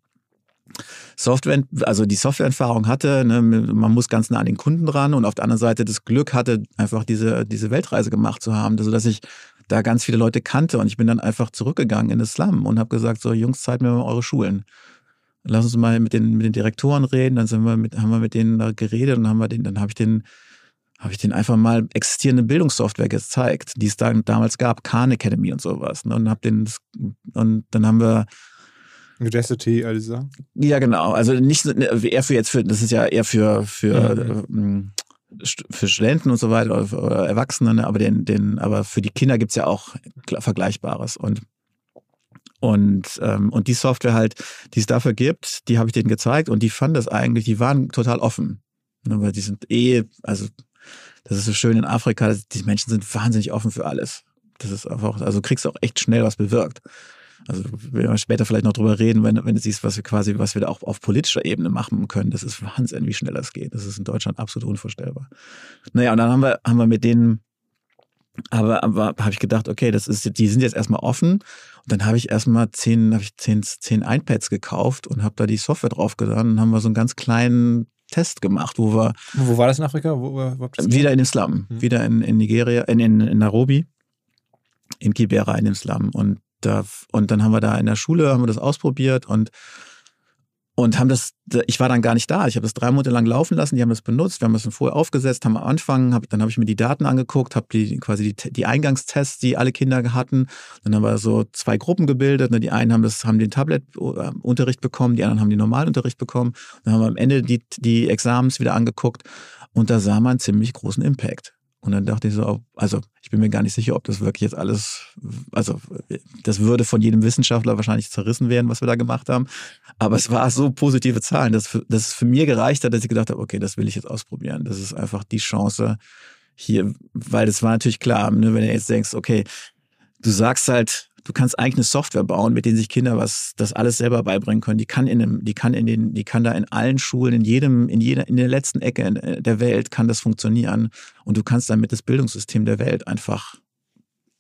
Software, also die Softwareerfahrung hatte, ne, man muss ganz nah an den Kunden ran und auf der anderen Seite das Glück hatte, einfach diese, diese Weltreise gemacht zu haben, sodass ich da ganz viele Leute kannte und ich bin dann einfach zurückgegangen in das Slum und habe gesagt, so Jungs, zeigt mir mal eure Schulen. lass uns mal mit den, mit den Direktoren reden. Dann sind wir mit, haben wir mit denen da geredet und haben wir den, dann habe ich den, habe ich den einfach mal existierende Bildungssoftware gezeigt, die es da, damals gab, Khan Academy und sowas. Ne? Und hab den, und dann haben wir Udacity, all diese Sachen? Ja, genau. Also nicht so- eher für jetzt für, das ist ja eher für, für, St- für Studenten und so weiter oder, oder Erwachsene, ne? aber den, den, aber für die Kinder gibt's ja auch gl- Vergleichbares. Und und, ähm, und die Software halt, die es dafür gibt, die habe ich denen gezeigt und die fanden das eigentlich, die waren total offen. Ne, weil die sind eh, also das ist so schön in Afrika, die Menschen sind wahnsinnig offen für alles. Das ist einfach, also kriegst du auch echt schnell was bewirkt. Also wir werden später vielleicht noch drüber reden, wenn, wenn du siehst, was wir quasi, was wir da auch auf politischer Ebene machen können. Das ist Wahnsinn, wie schnell das geht. Das ist in Deutschland absolut unvorstellbar. Naja, und dann haben wir, haben wir mit denen, aber, aber habe ich gedacht, okay, das ist, die sind jetzt erstmal offen. Und dann habe ich erstmal zehn, habe ich zehn, zehn iPads gekauft und habe da die Software draufgeladen und haben wir so einen ganz kleinen Test gemacht, wo wir Wo war das in Afrika? Wo, wo, das wieder in dem Slum, Mhm. wieder in, in Nigeria, in, in, in Nairobi, in Kibera in dem Slum. Und da, und dann haben wir da in der Schule, haben wir das ausprobiert und, und haben das, ich war dann gar nicht da. Ich habe das drei Monate lang laufen lassen, die haben das benutzt, wir haben das vorher aufgesetzt, haben am Anfang, hab, dann habe ich mir die Daten angeguckt, habe die quasi die, die Eingangstests, die alle Kinder hatten. Dann haben wir so zwei Gruppen gebildet. Ne? Die einen haben das, haben den Tablet-Unterricht bekommen, die anderen haben den Normalunterricht bekommen. Dann haben wir am Ende die, die Examens wieder angeguckt und da sah man einen ziemlich großen Impact. Und dann dachte ich so, also ich bin mir gar nicht sicher, ob das wirklich jetzt alles, also das würde von jedem Wissenschaftler wahrscheinlich zerrissen werden, was wir da gemacht haben. Aber es war so positive Zahlen, dass, dass es für mir gereicht hat, dass ich gedacht habe, okay, das will ich jetzt ausprobieren. Das ist einfach die Chance hier, weil das war natürlich klar, ne, wenn du jetzt denkst, okay, du sagst halt, du kannst eine Software bauen, mit denen sich Kinder was, das alles selber beibringen können. Die kann in einem, die kann in den, die kann da in allen Schulen, in jedem, in jeder, in der letzten Ecke in- der Welt kann das funktionieren. Und du kannst damit das Bildungssystem der Welt einfach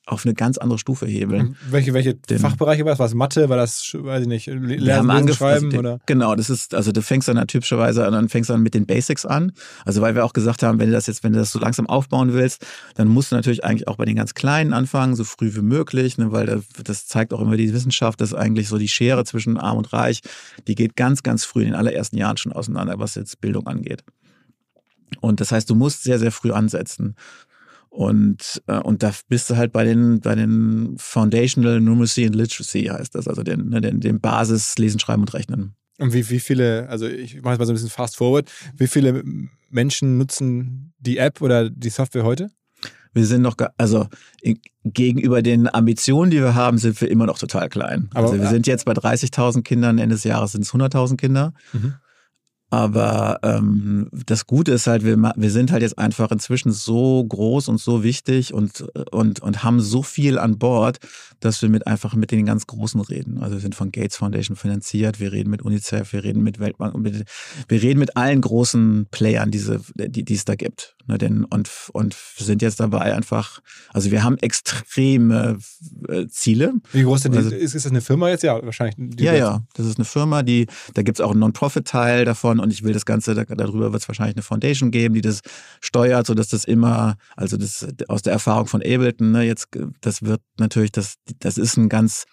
auf eine ganz andere Stufe hebeln. Welche welche Den- Fachbereiche war das? War es Mathe? War das, weiß ich nicht, Lesen angef- Schreiben? also, oder? Genau, das ist, also du fängst dann halt typischerweise an, dann fängst du dann mit den Basics an. Also weil wir auch gesagt haben, wenn du das jetzt, wenn du das so langsam aufbauen willst, dann musst du natürlich eigentlich auch bei den ganz Kleinen anfangen, so früh wie möglich, ne, weil da- das zeigt auch immer die Wissenschaft, dass eigentlich so die Schere zwischen Arm und Reich, die geht ganz, ganz früh in den allerersten Jahren schon auseinander, was jetzt Bildung angeht. Und das heißt, du musst sehr, sehr früh ansetzen. Und, äh, und da bist du halt bei den, bei den Foundational Numeracy and Literacy heißt das, also den, ne, den, den Basis Lesen, Schreiben und Rechnen. Und wie, wie viele, also ich mache jetzt mal so ein bisschen fast forward, wie viele Menschen nutzen die App oder die Software heute? Wir sind noch, also gegenüber den Ambitionen, die wir haben, sind wir immer noch total klein. Aber- also wir sind jetzt bei 30.000 Kindern, Ende des Jahres sind es 100.000 Kinder. Mhm. Aber ähm, das Gute ist halt, wir, wir sind halt jetzt einfach inzwischen so groß und so wichtig und, und, und haben so viel an Bord, dass wir mit einfach mit den ganz Großen reden. Also wir sind von Gates Foundation finanziert, wir reden mit UNICEF, wir reden mit Weltbank, mit, wir reden mit allen großen Playern, diese, die, die es da gibt. Ne, denn, und, und sind jetzt dabei einfach, also wir haben extreme äh, Ziele. Wie groß denn die, Also- ist, ist das eine Firma jetzt? Ja, wahrscheinlich. Die Ja, ja, das ist eine Firma, die, da gibt's auch einen Non-Profit-Teil davon und ich will das Ganze, da, darüber wird es wahrscheinlich eine Foundation geben, die das steuert, sodass das immer, also das aus der Erfahrung von Ableton, ne, jetzt, das wird natürlich, das, das ist ein ganz,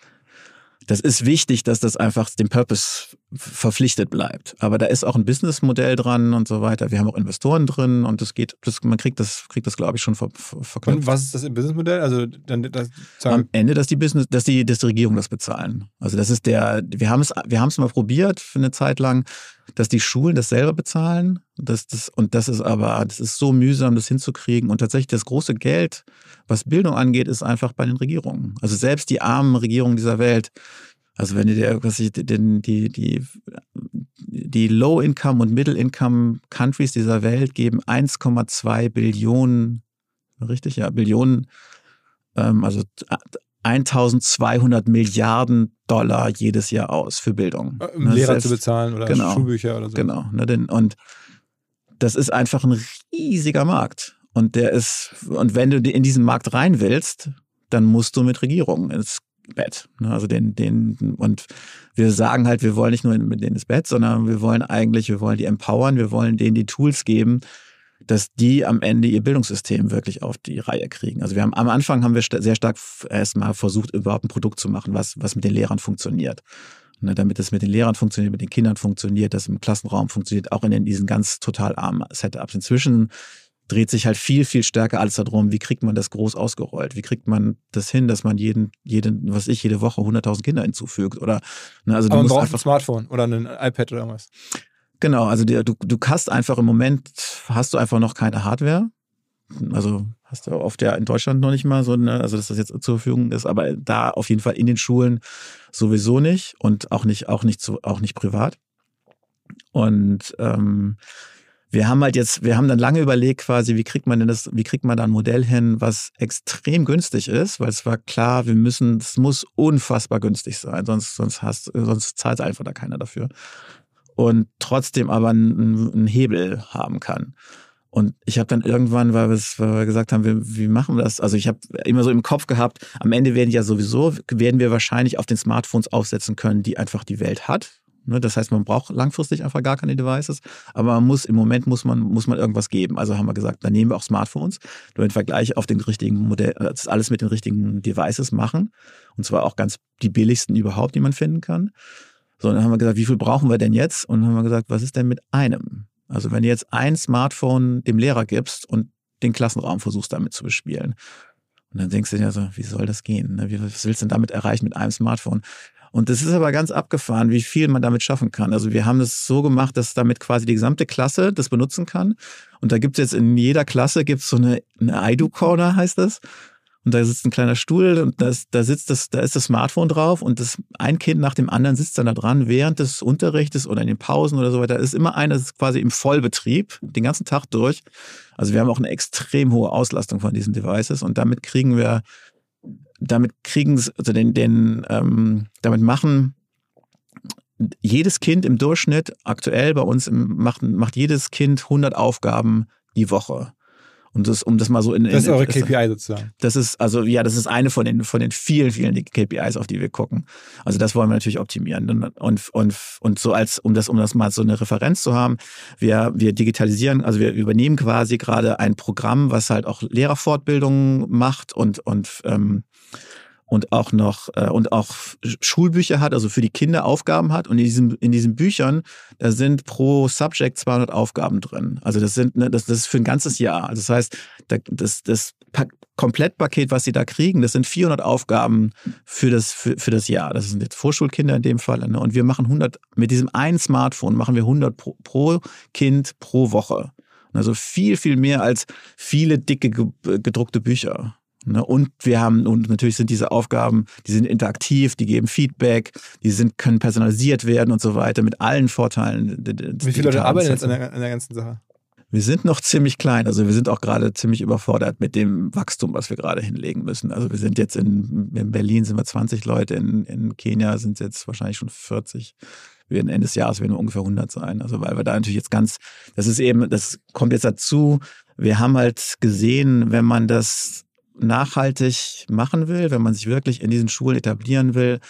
das ist wichtig, dass das einfach dem Purpose verpflichtet bleibt. Aber da ist auch ein Businessmodell dran und so weiter. Wir haben auch Investoren drin und das geht, das, man kriegt das, kriegt das, glaube ich, schon ver, ver, verknüpft. Und was ist das im Businessmodell? Also dann das am sagen, Ende, dass die Business, dass die, dass die Regierung das bezahlen. Also das ist der, wir haben es, wir haben es mal probiert für eine Zeit lang, dass die Schulen das selber bezahlen. Das, das, und das ist aber, das ist so mühsam, das hinzukriegen. Und tatsächlich das große Geld, was Bildung angeht, ist einfach bei den Regierungen. Also selbst die armen Regierungen dieser Welt, also wenn du dir, was ich, den, die, die, die Low-Income und Middle-Income-Countries dieser Welt geben 1,2 Billionen, richtig, ja, Billionen, ähm, also 1200 Milliarden Dollar jedes Jahr aus für Bildung. um Ne, Lehrer selbst- zu bezahlen oder genau. Schulbücher oder so. Genau. Ne, denn, und das ist einfach ein riesiger Markt. Und der ist, und wenn du in diesen Markt rein willst, dann musst du mit Regierungen ins Bett. Ne, Also den, den, und wir sagen halt, wir wollen nicht nur mit denen ins Bett, sondern wir wollen eigentlich, wir wollen die empowern, wir wollen denen die Tools geben, dass die am Ende ihr Bildungssystem wirklich auf die Reihe kriegen. Also wir haben am Anfang haben wir sehr stark erstmal versucht, überhaupt ein Produkt zu machen, was, was mit den Lehrern funktioniert. Ne, damit es mit den Lehrern funktioniert, mit den Kindern funktioniert, das im Klassenraum funktioniert, auch in diesen ganz total armen Setups. Inzwischen dreht sich halt viel, viel stärker alles darum, wie kriegt man das groß ausgerollt? Wie kriegt man das hin, dass man jeden, jeden, was ich, jede Woche 100.000 Kinder hinzufügt? Oder, ne, also Aber man braucht einfach, ein Smartphone oder ein iPad oder irgendwas. Genau, also die, du, du hast einfach im Moment, hast du einfach noch keine Hardware. Also hast du oft ja in Deutschland noch nicht mal so, eine, also dass das jetzt zur Verfügung ist, aber da auf jeden Fall in den Schulen sowieso nicht und auch nicht, auch nicht, zu, auch nicht privat. Und ähm, wir haben halt jetzt, wir haben dann lange überlegt quasi, wie kriegt man denn das, wie kriegt man da ein Modell hin, was extrem günstig ist, weil es war klar, wir müssen, es muss unfassbar günstig sein, sonst, sonst hast, sonst zahlt einfach da keiner dafür. Und trotzdem aber einen, einen Hebel haben kann. Und ich habe dann irgendwann, weil, weil wir gesagt haben, wie, wie machen wir das? Also ich habe immer so im Kopf gehabt, am Ende werden ja sowieso, werden wir wahrscheinlich auf den Smartphones aufsetzen können, die einfach die Welt hat. Ne, das heißt, man braucht langfristig einfach gar keine Devices, aber man muss im Moment muss man muss man irgendwas geben. Also haben wir gesagt, dann nehmen wir auch Smartphones, damit wir gleich auf den richtigen Modell, das alles mit den richtigen Devices machen und zwar auch ganz die billigsten überhaupt, die man finden kann. So, dann haben wir gesagt, wie viel brauchen wir denn jetzt? Und dann haben wir gesagt, was ist denn mit einem? Also wenn du jetzt ein Smartphone dem Lehrer gibst und den Klassenraum versuchst damit zu bespielen. Und dann denkst du dir so, wie soll das gehen? Ne? Was willst du denn damit erreichen mit einem Smartphone? Und das ist aber ganz abgefahren, wie viel man damit schaffen kann. Also wir haben es so gemacht, dass damit quasi die gesamte Klasse das benutzen kann. Und da gibt es jetzt in jeder Klasse gibt's so eine, eine IDU-Corner, heißt das und da sitzt ein kleiner Stuhl und das, da sitzt das, da ist das Smartphone drauf und das ein Kind nach dem anderen sitzt dann da dran während des Unterrichtes oder in den Pausen oder so weiter. Da ist immer ist quasi im Vollbetrieb den ganzen Tag durch. Also wir haben auch eine extrem hohe Auslastung von diesen Devices und damit kriegen wir, damit kriegen also den, den, ähm, damit machen jedes Kind im Durchschnitt aktuell bei uns im, macht, macht jedes Kind 100 Aufgaben die Woche. Und das, um das mal so in. Das ist eure KPI sozusagen. Das ist, also, ja, das ist eine von den, von den vielen, vielen KPIs, auf die wir gucken. Also, das wollen wir natürlich optimieren. Und, und, und so als, um das, um das mal so eine Referenz zu haben, wir, wir digitalisieren, also wir übernehmen quasi gerade ein Programm, was halt auch Lehrerfortbildungen macht und, und, ähm, und auch noch äh, und auch Schulbücher hat, also für die Kinder Aufgaben hat. Und in diesen, in diesen Büchern, da sind pro Subject 200 Aufgaben drin. Also das sind, ne, das, das ist für ein ganzes Jahr. Also das heißt, das, das Komplettpaket, was sie da kriegen, das sind 400 Aufgaben für das, für, für das Jahr. Das sind jetzt Vorschulkinder in dem Fall. Ne? Und wir machen 100, mit diesem einen Smartphone machen wir 100 pro, pro Kind pro Woche. Also viel, viel mehr als viele dicke gedruckte Bücher. Ne? Und wir haben, und natürlich sind diese Aufgaben, die sind interaktiv, die geben Feedback, die sind, können personalisiert werden und so weiter, mit allen Vorteilen. Wie viele Leute arbeiten jetzt an der, an der ganzen Sache? Wir sind noch ziemlich klein, also wir sind auch gerade ziemlich überfordert mit dem Wachstum, was wir gerade hinlegen müssen. Also wir sind jetzt in, in Berlin sind wir 20 Leute, in, in Kenia sind es jetzt wahrscheinlich schon 40. Wir werden Ende des Jahres werden wir ungefähr 100 sein. Also weil wir da natürlich jetzt ganz, das ist eben, das kommt jetzt dazu. Wir haben halt gesehen, wenn man das nachhaltig machen will, wenn man sich wirklich in diesen Schulen etablieren will,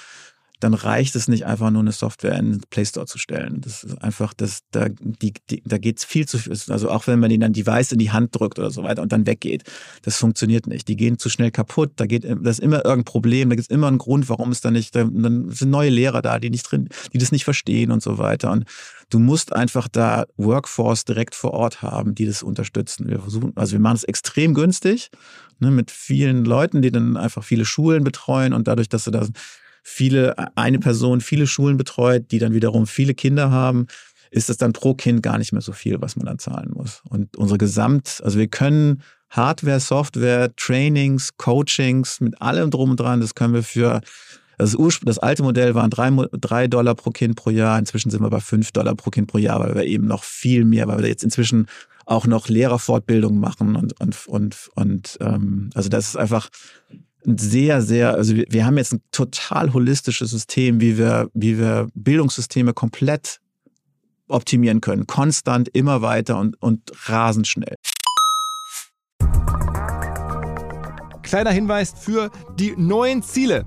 dann reicht es nicht einfach nur eine Software in den Play Store zu stellen. Das ist einfach, das, da, die, die, da geht es viel zu viel. Also auch wenn man ihnen dann Device in die Hand drückt oder so weiter und dann weggeht, das funktioniert nicht. Die gehen zu schnell kaputt, da geht, das ist immer irgendein Problem, da gibt es immer einen Grund, warum es da nicht, dann sind neue Lehrer da, die nicht drin, die das nicht verstehen und so weiter. Und du musst einfach da Workforce direkt vor Ort haben, die das unterstützen. Wir versuchen, also wir machen es extrem günstig, ne, mit vielen Leuten, die dann einfach viele Schulen betreuen und dadurch, dass du da viele, eine Person viele Schulen betreut, die dann wiederum viele Kinder haben, ist es dann pro Kind gar nicht mehr so viel, was man dann zahlen muss. Und unsere Gesamt, also wir können Hardware, Software, Trainings, Coachings mit allem drum und dran, das können wir für das, das alte Modell waren drei, drei Dollar pro Kind pro Jahr. Inzwischen sind wir bei fünf Dollar pro Kind pro Jahr, weil wir eben noch viel mehr, weil wir jetzt inzwischen auch noch Lehrerfortbildung machen und, und, und, und ähm, also das ist einfach sehr, sehr, also wir, wir haben jetzt ein total holistisches System, wie wir, wie wir Bildungssysteme komplett optimieren können. Konstant, immer weiter und, und rasend schnell. Kleiner Hinweis für die neuen Ziele.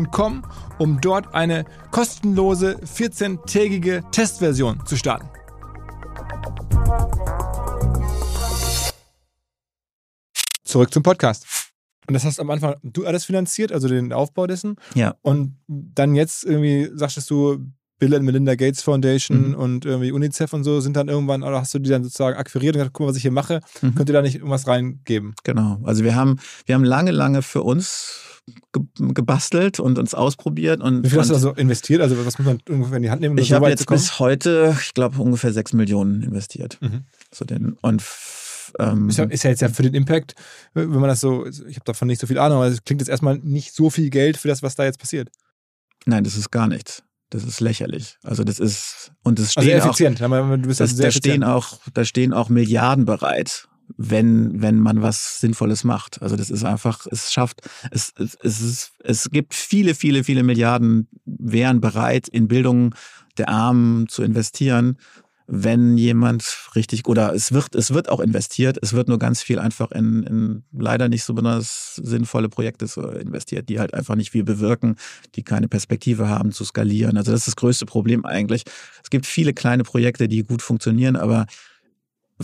um dort eine kostenlose 14-tägige Testversion zu starten. Zurück zum Podcast. Und das hast am Anfang du alles finanziert, also den Aufbau dessen. Ja. Und dann jetzt irgendwie sagtest du, Bill and Melinda Gates Foundation Mhm. und irgendwie UNICEF und so sind dann irgendwann, oder hast du die dann sozusagen akquiriert und gesagt, guck mal, was ich hier mache, Mhm. könnt ihr da nicht irgendwas reingeben? Genau. Also wir haben, wir haben lange, lange für uns ge gebastelt und uns ausprobiert. Und, Wie viel hast du und also investiert? Also was muss man ungefähr in die Hand nehmen, um ich so habe jetzt bis heute, ich glaube, ungefähr sechs Millionen investiert. Mhm. So den, und ähm, Ist ja, ist ja jetzt ja für den Impact, wenn man das so, ich habe davon nicht so viel Ahnung, aber es klingt jetzt erstmal nicht so viel Geld für das, was da jetzt passiert. nein, das ist gar nichts. Das ist lächerlich. Also das ist und es Also stehen auch, effizient. bist das, also sehr da stehen effizient. auch, da stehen auch Milliarden bereit, wenn wenn man was Sinnvolles macht. Also das ist einfach, es schafft, es es es, ist, es gibt viele viele viele Milliarden wären bereit in Bildung der Armen zu investieren, wenn jemand richtig oder es wird es wird auch investiert. Es wird nur ganz viel einfach in, in leider nicht so besonders sinnvolle Projekte investiert, die halt einfach nicht viel bewirken, die keine Perspektive haben zu skalieren. Also das ist das größte Problem eigentlich. Es gibt viele kleine Projekte, die gut funktionieren, aber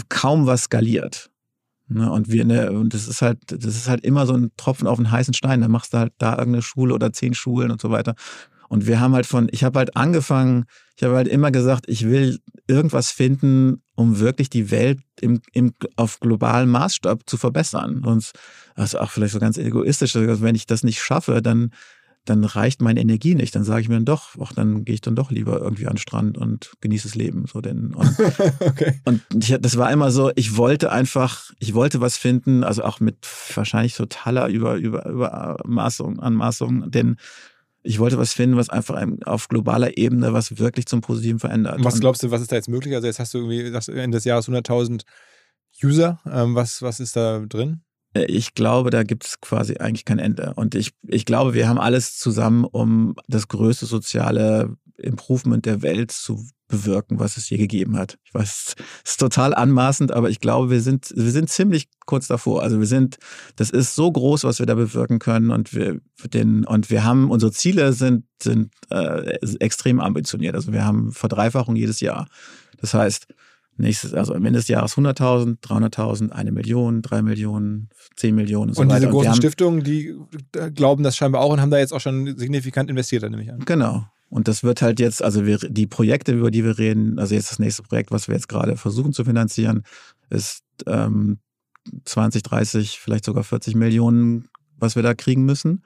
kaum was skaliert. Ne, und wir, ne, und das ist halt, das ist halt immer so ein Tropfen auf einen heißen Stein. Da machst du halt da irgendeine Schule oder zehn Schulen und so weiter. Und wir haben halt von, ich habe halt angefangen, ich habe halt immer gesagt, ich will irgendwas finden, um wirklich die Welt im, im, auf globalen Maßstab zu verbessern. Und also auch vielleicht so ganz egoistisch, wenn ich das nicht schaffe, dann, dann reicht meine Energie nicht. Dann sage ich mir dann doch, ach, dann gehe ich dann doch lieber irgendwie an den Strand und genieße das Leben. So denn, und <laughs> okay. und ich, das war immer so, ich wollte einfach, ich wollte was finden, also auch mit wahrscheinlich totaler Über, Über, Übermaßung, Anmaßung, denn ich wollte was finden, was einfach auf globaler Ebene was wirklich zum Positiven verändert. Und was glaubst du, was ist da jetzt möglich? Also jetzt hast du irgendwie, du Ende des Jahres 100.000 User. Ähm, was, was ist da drin? Ich glaube, da gibt es quasi eigentlich kein Ende. Und ich, ich glaube, wir haben alles zusammen, um das größte soziale Improvement der Welt zu bewirken, was es je gegeben hat. Ich weiß, es ist total anmaßend, aber ich glaube, wir sind, wir sind ziemlich kurz davor. Also wir sind, das ist so groß, was wir da bewirken können und wir, den, und wir haben, unsere Ziele sind, sind äh, extrem ambitioniert. Also wir haben Verdreifachung jedes Jahr. Das heißt, nächstes, also am Ende des Jahres 100.000, 300.000, eine Million, drei Millionen, zehn Millionen und so Und weiter. diese großen wir haben, Stiftungen, die glauben das scheinbar auch und haben da jetzt auch schon signifikant investiert, nehme ich an. Genau. Und das wird halt jetzt, also wir, die Projekte, über die wir reden, also jetzt das nächste Projekt, was wir jetzt gerade versuchen zu finanzieren, ist ähm, 20, 30, vielleicht sogar 40 Millionen, was wir da kriegen müssen.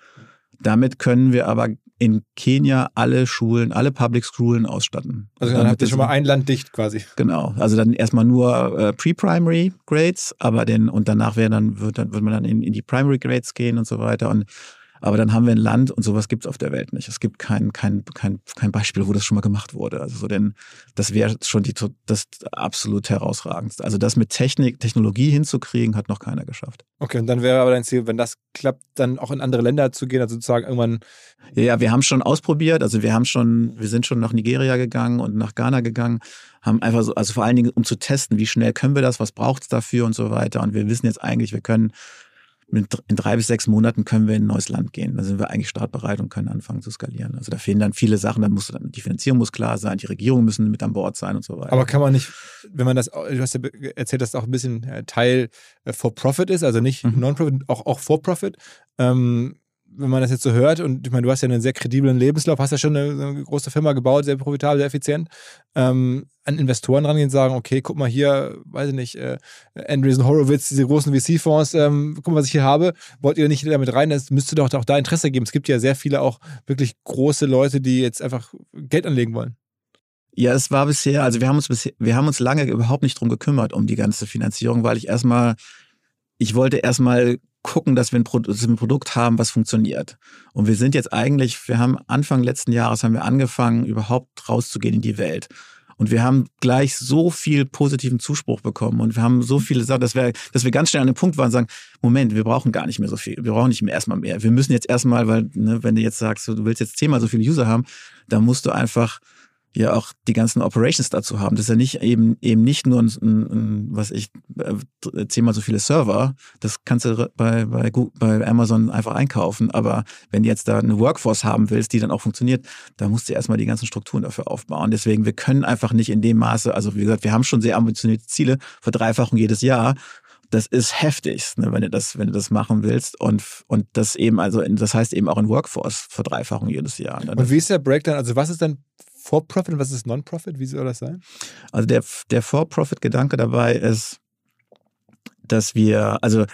Damit können wir aber in Kenia alle Schulen, alle Public Schulen ausstatten. Also dann habt ihr schon mal ein Land dicht quasi. Genau, also dann erstmal nur äh, Pre-Primary Grades, aber den und danach wäre dann wird dann wird man dann in, in die Primary Grades gehen und so weiter und aber dann haben wir ein Land und sowas gibt es auf der Welt nicht. Es gibt kein, kein, kein, kein Beispiel, wo das schon mal gemacht wurde. Also so denn das wäre schon die, das absolut herausragendste. Also das mit Technik, Technologie hinzukriegen, hat noch keiner geschafft. Okay, und dann wäre aber dein Ziel, wenn das klappt, dann auch in andere Länder zu gehen, also sozusagen irgendwann. Ja, ja, wir haben schon ausprobiert, also wir haben schon, wir sind schon nach Nigeria gegangen und nach Ghana gegangen, haben einfach so, also vor allen Dingen, um zu testen, wie schnell können wir das, was braucht es dafür und so weiter. Und wir wissen jetzt eigentlich, wir können in drei bis sechs Monaten können wir in ein neues Land gehen. Da sind wir eigentlich startbereit und können anfangen zu skalieren. Also da fehlen dann viele Sachen, da muss dann, die Finanzierung muss klar sein, die Regierungen müssen mit an Bord sein und so weiter. Aber kann man nicht, wenn man das, du hast ja erzählt, dass es auch ein bisschen äh, Teil äh, for Profit ist, also nicht Mhm. Non-Profit, auch, auch for Profit. Ähm, wenn man das jetzt so hört, und ich meine, du hast ja einen sehr krediblen Lebenslauf, hast ja schon eine, eine große Firma gebaut, sehr profitabel, sehr effizient, ähm, an Investoren rangehen und sagen, okay, guck mal hier, weiß ich nicht, äh, Andreessen Horowitz, diese großen VC-Fonds, ähm, guck mal, was ich hier habe, wollt ihr nicht damit rein? Das müsste doch auch da Interesse geben. Es gibt ja sehr viele auch wirklich große Leute, die jetzt einfach Geld anlegen wollen. Ja, es war bisher, also wir haben uns bisher, wir haben uns lange überhaupt nicht drum gekümmert, um die ganze Finanzierung, weil ich erstmal, ich wollte erstmal gucken, dass wir, ein Produkt, dass wir ein Produkt haben, was funktioniert. Und wir sind jetzt eigentlich, wir haben Anfang letzten Jahres haben wir angefangen, überhaupt rauszugehen in die Welt. Und wir haben gleich so viel positiven Zuspruch bekommen und wir haben so viele Sachen, dass wir, dass wir ganz schnell an dem Punkt waren und sagen, Moment, wir brauchen gar nicht mehr so viel. Wir brauchen nicht mehr erstmal mehr. Wir müssen jetzt erstmal, weil, ne, wenn du jetzt sagst, du willst jetzt zehnmal so viele User haben, dann musst du einfach ja auch die ganzen Operations dazu haben. Das ist ja nicht eben eben nicht nur ein, ein, was ich äh, zehnmal so viele Server. Das kannst du bei, bei bei Amazon einfach einkaufen. Aber wenn du jetzt da eine Workforce haben willst, die dann auch funktioniert, da musst du erstmal die ganzen Strukturen dafür aufbauen. Deswegen wir können einfach nicht in dem Maße. Also wie gesagt, wir haben schon sehr ambitionierte Ziele, Verdreifachung jedes Jahr das ist heftig, ne, wenn du das, wenn du das machen willst. Und, und das eben, also, das heißt eben auch in Workforce Verdreifachung jedes Jahr. Ne? Und wie ist der Breakdown? Also, was ist denn For-Profit und was ist Non-Profit? Wie soll das sein? Also der, der For-Profit-Gedanke dabei ist, dass wir, also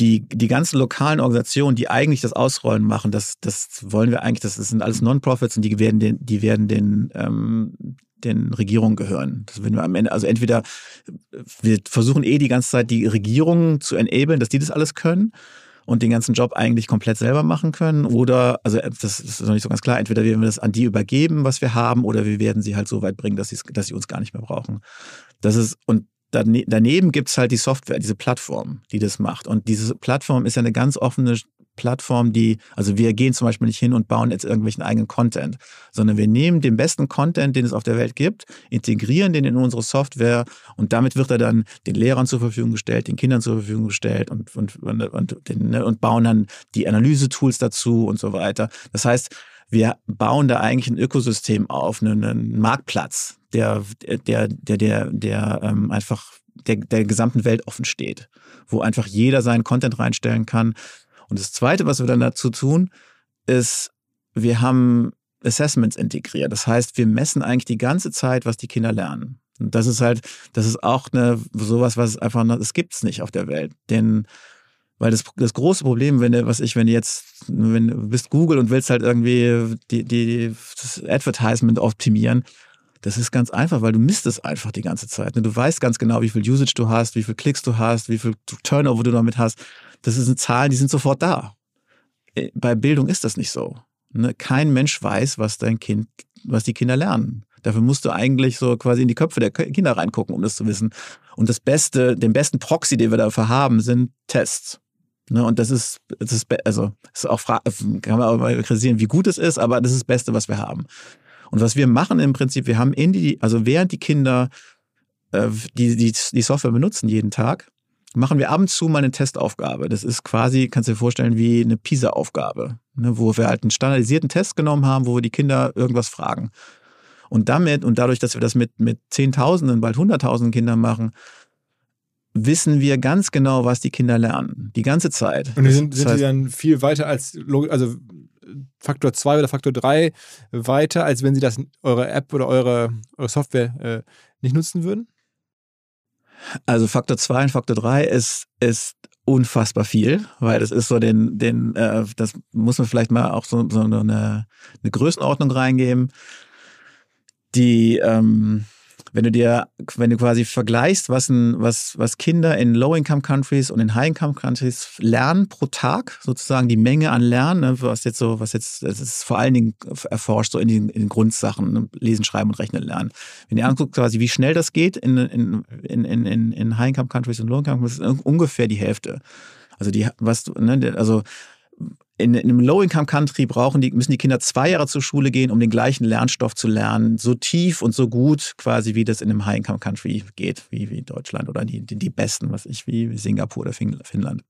die, die ganzen lokalen Organisationen, die eigentlich das Ausrollen machen, das, das wollen wir eigentlich, das sind alles Non-Profits und die werden den, die werden den, ähm, den Regierungen gehören. Das wir am Ende, also entweder wir versuchen eh die ganze Zeit die Regierungen zu enablen, dass die das alles können und den ganzen Job eigentlich komplett selber machen können. Oder, also das ist noch nicht so ganz klar, entweder werden wir das an die übergeben, was wir haben, oder wir werden sie halt so weit bringen, dass, sie, dass sie uns gar nicht mehr brauchen. Das ist, und daneben gibt's halt die Software, diese Plattform, die das macht. Und diese Plattform ist ja eine ganz offene Plattform, die, also wir gehen zum Beispiel nicht hin und bauen jetzt irgendwelchen eigenen Content, sondern wir nehmen den besten Content, den es auf der Welt gibt, integrieren den in unsere Software und damit wird er dann den Lehrern zur Verfügung gestellt, den Kindern zur Verfügung gestellt und, und, und, und, den, ne, und bauen dann die Analyse-Tools dazu und so weiter. Das heißt, wir bauen da eigentlich ein Ökosystem auf, einen, einen Marktplatz, der, der, der, der, der ähm, einfach der, der gesamten Welt offen steht, wo einfach jeder seinen Content reinstellen kann, und das Zweite, was wir dann dazu tun, ist, wir haben Assessments integriert. Das heißt, wir messen eigentlich die ganze Zeit, was die Kinder lernen. Und das ist halt, das ist auch eine, sowas, was einfach, das gibt's nicht auf der Welt. Denn, weil das, das große Problem, wenn du, was ich, wenn du jetzt, wenn du bist Google und willst halt irgendwie die, die, das Advertisement optimieren, das ist ganz einfach, weil du misst es einfach die ganze Zeit. Du weißt ganz genau, wie viel Usage du hast, wie viel Klicks du hast, wie viel Turnover du damit hast. Das sind Zahlen, die sind sofort da. Äh, bei Bildung ist das nicht so. Ne? Kein Mensch weiß, was dein Kind, was die Kinder lernen. Dafür musst du eigentlich so quasi in die Köpfe der Kinder reingucken, um das zu wissen. Und das Beste, den besten Proxy, den wir dafür haben, sind Tests. Ne, und das ist, das ist, also, ist auch, kann man auch mal kritisieren, wie gut es ist, aber das ist das Beste, was wir haben. Und was wir machen im Prinzip, wir haben in die, also während die Kinder äh, die, die, die Software benutzen jeden Tag, machen wir ab und zu mal eine Testaufgabe. Das ist quasi, kannst du dir vorstellen, wie eine PISA-Aufgabe, ne, wo wir halt einen standardisierten Test genommen haben, wo wir die Kinder irgendwas fragen. Und damit und dadurch, dass wir das mit, mit Zehntausenden, bald Hunderttausenden Kindern machen, wissen wir ganz genau, was die Kinder lernen. Die ganze Zeit. Und sind, sind die dann viel weiter als, also Faktor 2 oder Faktor 3 weiter, als wenn sie das eure App oder eure, eure Software äh, nicht nutzen würden? Also Faktor 2 und Faktor 3 ist, ist unfassbar viel, weil das ist so den, den, äh, das muss man vielleicht mal auch so, so eine, eine Größenordnung reingeben. Die, ähm, wenn du dir, wenn du quasi vergleichst, was, ein, was, was Kinder in Low-Income-Countries und in High-Income-Countries lernen pro Tag, sozusagen die Menge an Lernen, ne, was jetzt so, was jetzt, das ist vor allen Dingen erforscht, so in den, in den Grundsachen, ne, Lesen, Schreiben und Rechnen lernen. Wenn ihr anguckt, quasi, wie schnell das geht in, in, in, in, in High-Income-Countries und Low-Income-Countries, ist ungefähr die Hälfte. Also die, was ne, also in, in einem Low-Income-Country brauchen die, müssen die Kinder zwei Jahre zur Schule gehen, um den gleichen Lernstoff zu lernen, so tief und so gut quasi, wie das in einem High-Income-Country geht, wie, wie Deutschland oder die, die, die besten, was ich, wie Singapur oder Finnland.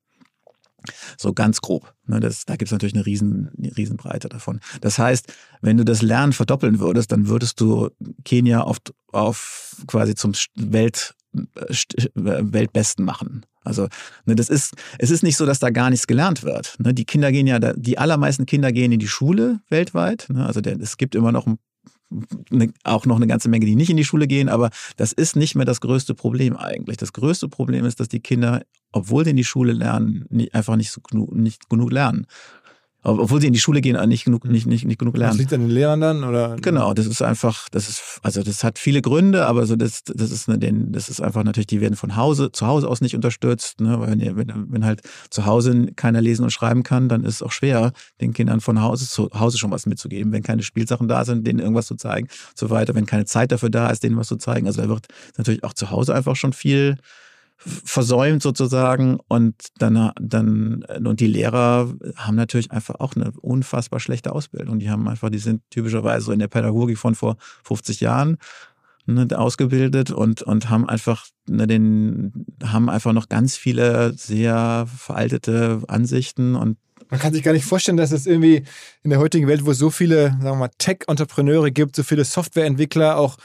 So ganz grob. Ne, das, da gibt es natürlich eine riesen, eine Riesenbreite davon. Das heißt, wenn du das Lernen verdoppeln würdest, dann würdest du Kenia auf, auf quasi zum Welt, äh, Weltbesten machen. Also ne, das ist, es ist nicht so, dass da gar nichts gelernt wird. Ne, die Kinder gehen ja, die allermeisten Kinder gehen in die Schule weltweit. Ne, also der, es gibt immer noch ein, eine, auch noch eine ganze Menge, die nicht in die Schule gehen, aber das ist nicht mehr das größte Problem eigentlich. Das größte Problem ist, dass die Kinder, obwohl sie in die Schule lernen, nicht, einfach nicht, so nicht genug lernen. Obwohl sie in die Schule gehen, nicht genug, nicht, nicht, nicht genug Das lernen. liegt an den Lehrern dann? Oder? Genau, das ist einfach, das ist, also das hat viele Gründe, aber so das, das ist eine, das ist einfach natürlich, die werden von Hause, zu Hause aus nicht unterstützt, ne? Weil wenn, wenn, wenn halt zu Hause keiner lesen und schreiben kann, dann ist es auch schwer, den Kindern von Hause zu Hause schon was mitzugeben, wenn keine Spielsachen da sind, denen irgendwas zu zeigen, so weiter, wenn keine Zeit dafür da ist, denen was zu zeigen. Also da wird natürlich auch zu Hause einfach schon viel versäumt sozusagen und dann, dann und die Lehrer haben natürlich einfach auch eine unfassbar schlechte Ausbildung. Die haben einfach, die sind typischerweise so in der Pädagogik von vor 50 Jahren ne, ausgebildet und und haben einfach ne, den haben einfach noch ganz viele sehr veraltete Ansichten und Man kann sich gar nicht vorstellen, dass es irgendwie in der heutigen Welt, wo es so viele, Tech-Entrepreneure gibt, so viele Softwareentwickler, auch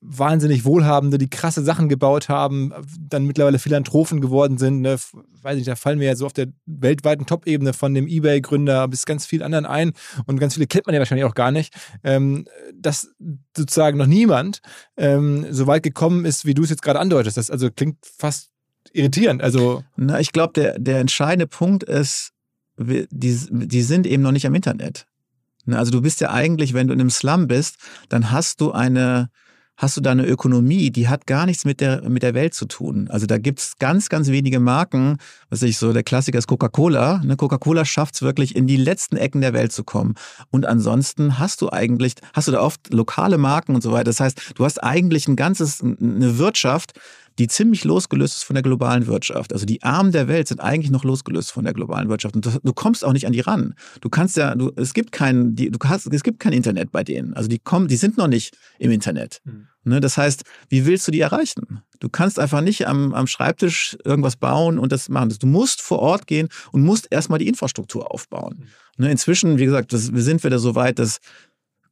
wahnsinnig Wohlhabende, die krasse Sachen gebaut haben, dann mittlerweile Philanthropen geworden sind. Ne? Weiß nicht, da fallen mir ja so auf der weltweiten Top-Ebene von dem Ebay-Gründer bis ganz vielen anderen ein und ganz viele kennt man ja wahrscheinlich auch gar nicht, ähm, dass sozusagen noch niemand ähm, so weit gekommen ist, wie du es jetzt gerade andeutest. Das also klingt fast irritierend. Also Na, ich glaube, der, der entscheidende Punkt ist, die, die sind eben noch nicht am Internet. Ne, Also du bist ja eigentlich, wenn du in einem Slum bist, dann hast du eine, hast du da eine Ökonomie, die hat gar nichts mit der, mit der Welt zu tun. Also da gibt's ganz, ganz wenige Marken, was ich so, der Klassiker ist Coca-Cola. Ne, Coca-Cola schafft's wirklich, in die letzten Ecken der Welt zu kommen. Und ansonsten hast du eigentlich, hast du da oft lokale Marken und so weiter. Das heißt, du hast eigentlich ein ganzes, eine Wirtschaft, die ziemlich losgelöst ist von der globalen Wirtschaft. Also die Armen der Welt sind eigentlich noch losgelöst von der globalen Wirtschaft. Und das, du kommst auch nicht an die ran. Du kannst ja, du, es gibt kein, die, du hast, es gibt kein Internet bei denen. Also die kommen, die sind noch nicht im Internet. Ne, das heißt, wie willst du die erreichen? Du kannst einfach nicht am, am Schreibtisch irgendwas bauen und das machen. Du musst vor Ort gehen und musst erstmal die Infrastruktur aufbauen. Ne, inzwischen, wie gesagt, das, wir sind wieder so weit, dass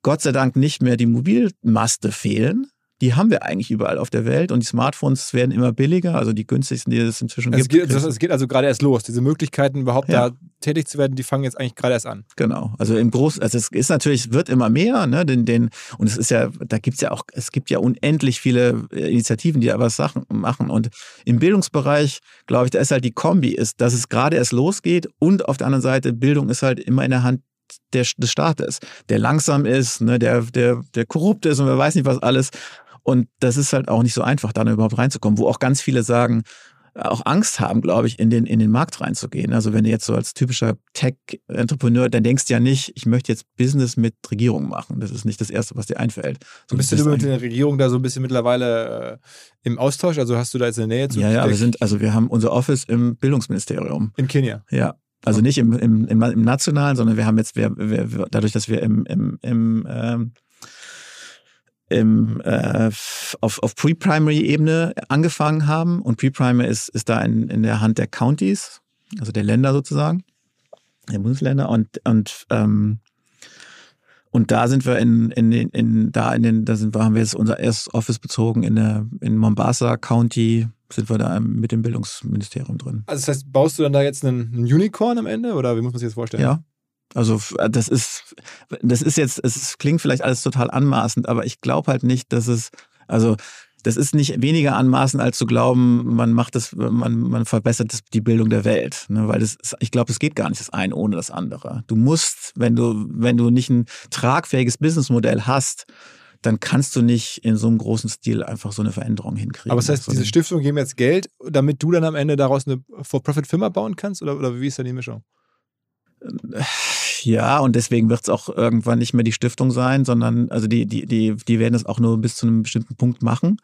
Gott sei Dank nicht mehr die Mobilmaste fehlen. Die haben wir eigentlich überall auf der Welt und die Smartphones werden immer billiger, also die günstigsten, die es inzwischen es gibt. geht, das, es geht also gerade erst los. Diese Möglichkeiten, überhaupt Ja. da tätig zu werden, die fangen jetzt eigentlich gerade erst an. Genau. Also im Großen, also es ist natürlich, es wird immer mehr, ne, den, den, und es ist ja, da gibt's ja auch, es gibt ja unendlich viele äh, Initiativen, die da was Sachen machen. Und im Bildungsbereich, glaube ich, da ist halt die Kombi, ist, dass es gerade erst losgeht und auf der anderen Seite, Bildung ist halt immer in der Hand der, des Staates, der langsam ist, ne, der, der, der korrupt ist und wer weiß nicht was alles. Und das ist halt auch nicht so einfach, da überhaupt reinzukommen, wo auch ganz viele sagen, auch Angst haben, glaube ich, in den, in den Markt reinzugehen. Also wenn du jetzt so als typischer Tech-Entrepreneur, dann denkst du ja nicht, ich möchte jetzt Business mit Regierung machen. Das ist nicht das Erste, was dir einfällt. Und bist du mit der Regierung da so ein bisschen mittlerweile äh, im Austausch? Also hast du da jetzt eine Nähe zu? ja, ja, wir sind, also wir haben unser Office im Bildungsministerium. in Kenia. Ja. Also nicht im, im, im, im nationalen, sondern wir haben jetzt, wir, wir, wir- dadurch, dass wir im, im, im, ähm, im, äh, auf, auf Pre-Primary-Ebene angefangen haben. Und Pre-Primary ist, ist da in, in der Hand der Counties, also der Länder sozusagen, der Bundesländer. Und, und, ähm, und da sind wir in, in, in, in da in den, da sind wir, haben wir jetzt unser erstes Office bezogen in der, in Mombasa County, sind wir da mit dem Bildungsministerium drin. Also das heißt, baust du dann da jetzt einen, einen Unicorn am Ende oder wie muss man sich das vorstellen? Ja. Also f- das ist, das ist jetzt, es klingt vielleicht alles total anmaßend, aber ich glaube halt nicht, dass es, also das ist nicht weniger anmaßend, als zu glauben, man macht das, man, man verbessert das, die Bildung der Welt. Ne? Weil das ist, ich glaube, es geht gar nicht das eine ohne das andere. Du musst, wenn du, wenn du nicht ein tragfähiges Businessmodell hast, dann kannst du nicht in so einem großen Stil einfach so eine Veränderung hinkriegen. Aber das heißt, Also, diese Stiftung geben jetzt Geld, damit du dann am Ende daraus eine For-Profit-Firma bauen kannst? Oder, oder wie ist dann die Mischung? Ja, und deswegen wird es auch irgendwann nicht mehr die Stiftung sein, sondern also die, die, die, die werden es auch nur bis zu einem bestimmten Punkt machen.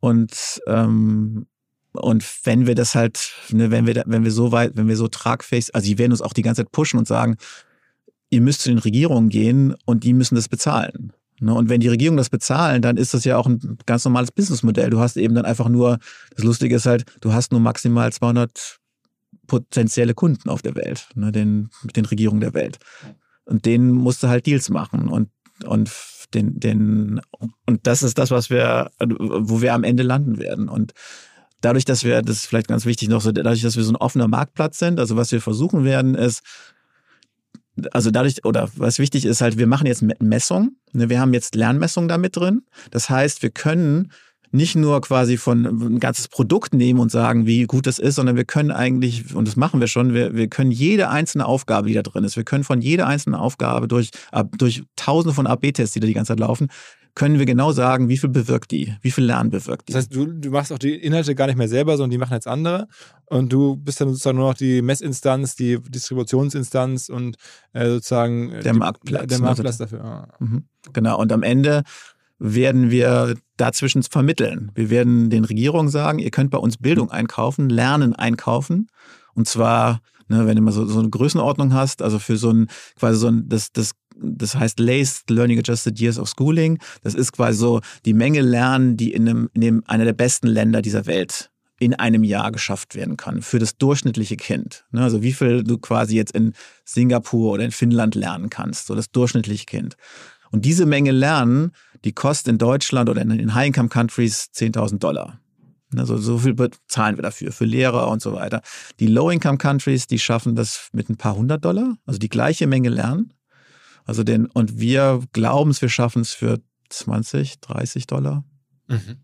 Und, ähm, und wenn wir das halt, ne, wenn wir, wenn wir so weit, wenn wir so tragfähig, also die werden uns auch die ganze Zeit pushen und sagen, ihr müsst zu den Regierungen gehen und die müssen das bezahlen. Ne, und wenn die Regierungen das bezahlen, dann ist das ja auch ein ganz normales Businessmodell. Du hast eben dann einfach nur, das Lustige ist halt, du hast nur maximal 200 potenzielle Kunden auf der Welt, ne, den, mit den Regierungen der Welt. Und denen musst du halt Deals machen und, und den, den, und das ist das, was wir, wo wir am Ende landen werden. Und dadurch, dass wir, das ist vielleicht ganz wichtig noch so, dadurch, dass wir so ein offener Marktplatz sind, also was wir versuchen werden, ist, also dadurch, oder was wichtig ist halt, wir machen jetzt Messungen. Ne, wir haben jetzt Lernmessungen da mit drin. Das heißt, wir können nicht nur quasi von ein ganzes Produkt nehmen und sagen, wie gut das ist, sondern wir können eigentlich, und das machen wir schon, wir, wir können jede einzelne Aufgabe, die da drin ist, wir können von jeder einzelnen Aufgabe durch, durch tausende von AB-Tests, die da die ganze Zeit laufen, können wir genau sagen, wie viel bewirkt die, wie viel Lernen bewirkt die. Das heißt, du, du machst auch die Inhalte gar nicht mehr selber, sondern die machen jetzt andere und du bist dann sozusagen nur noch die Messinstanz, die Distributionsinstanz und äh, sozusagen der die, Marktplatz. Der ne? Marktplatz dafür. Ah. Mhm. Genau, und am Ende werden wir dazwischen vermitteln. Wir werden den Regierungen sagen, ihr könnt bei uns Bildung einkaufen, Lernen einkaufen. Und zwar, ne, wenn du mal so, so eine Größenordnung hast, also für so ein, quasi so ein, das, das das heißt Laced Learning Adjusted Years of Schooling. Das ist quasi so die Menge Lernen, die in einem, in einem einer der besten Länder dieser Welt in einem Jahr geschafft werden kann für das durchschnittliche Kind. Ne, also wie viel du quasi jetzt in Singapur oder in Finnland lernen kannst, so das durchschnittliche Kind. Und diese Menge Lernen, die kostet in Deutschland oder in den High-Income-Countries 10.000 Dollar. Also so viel bezahlen wir dafür, für Lehrer und so weiter. Die Low-Income-Countries, die schaffen das mit ein paar hundert Dollar, also die gleiche Menge Lernen. Also den, und wir glauben es, wir schaffen es für 20, 30 Dollar. Mhm.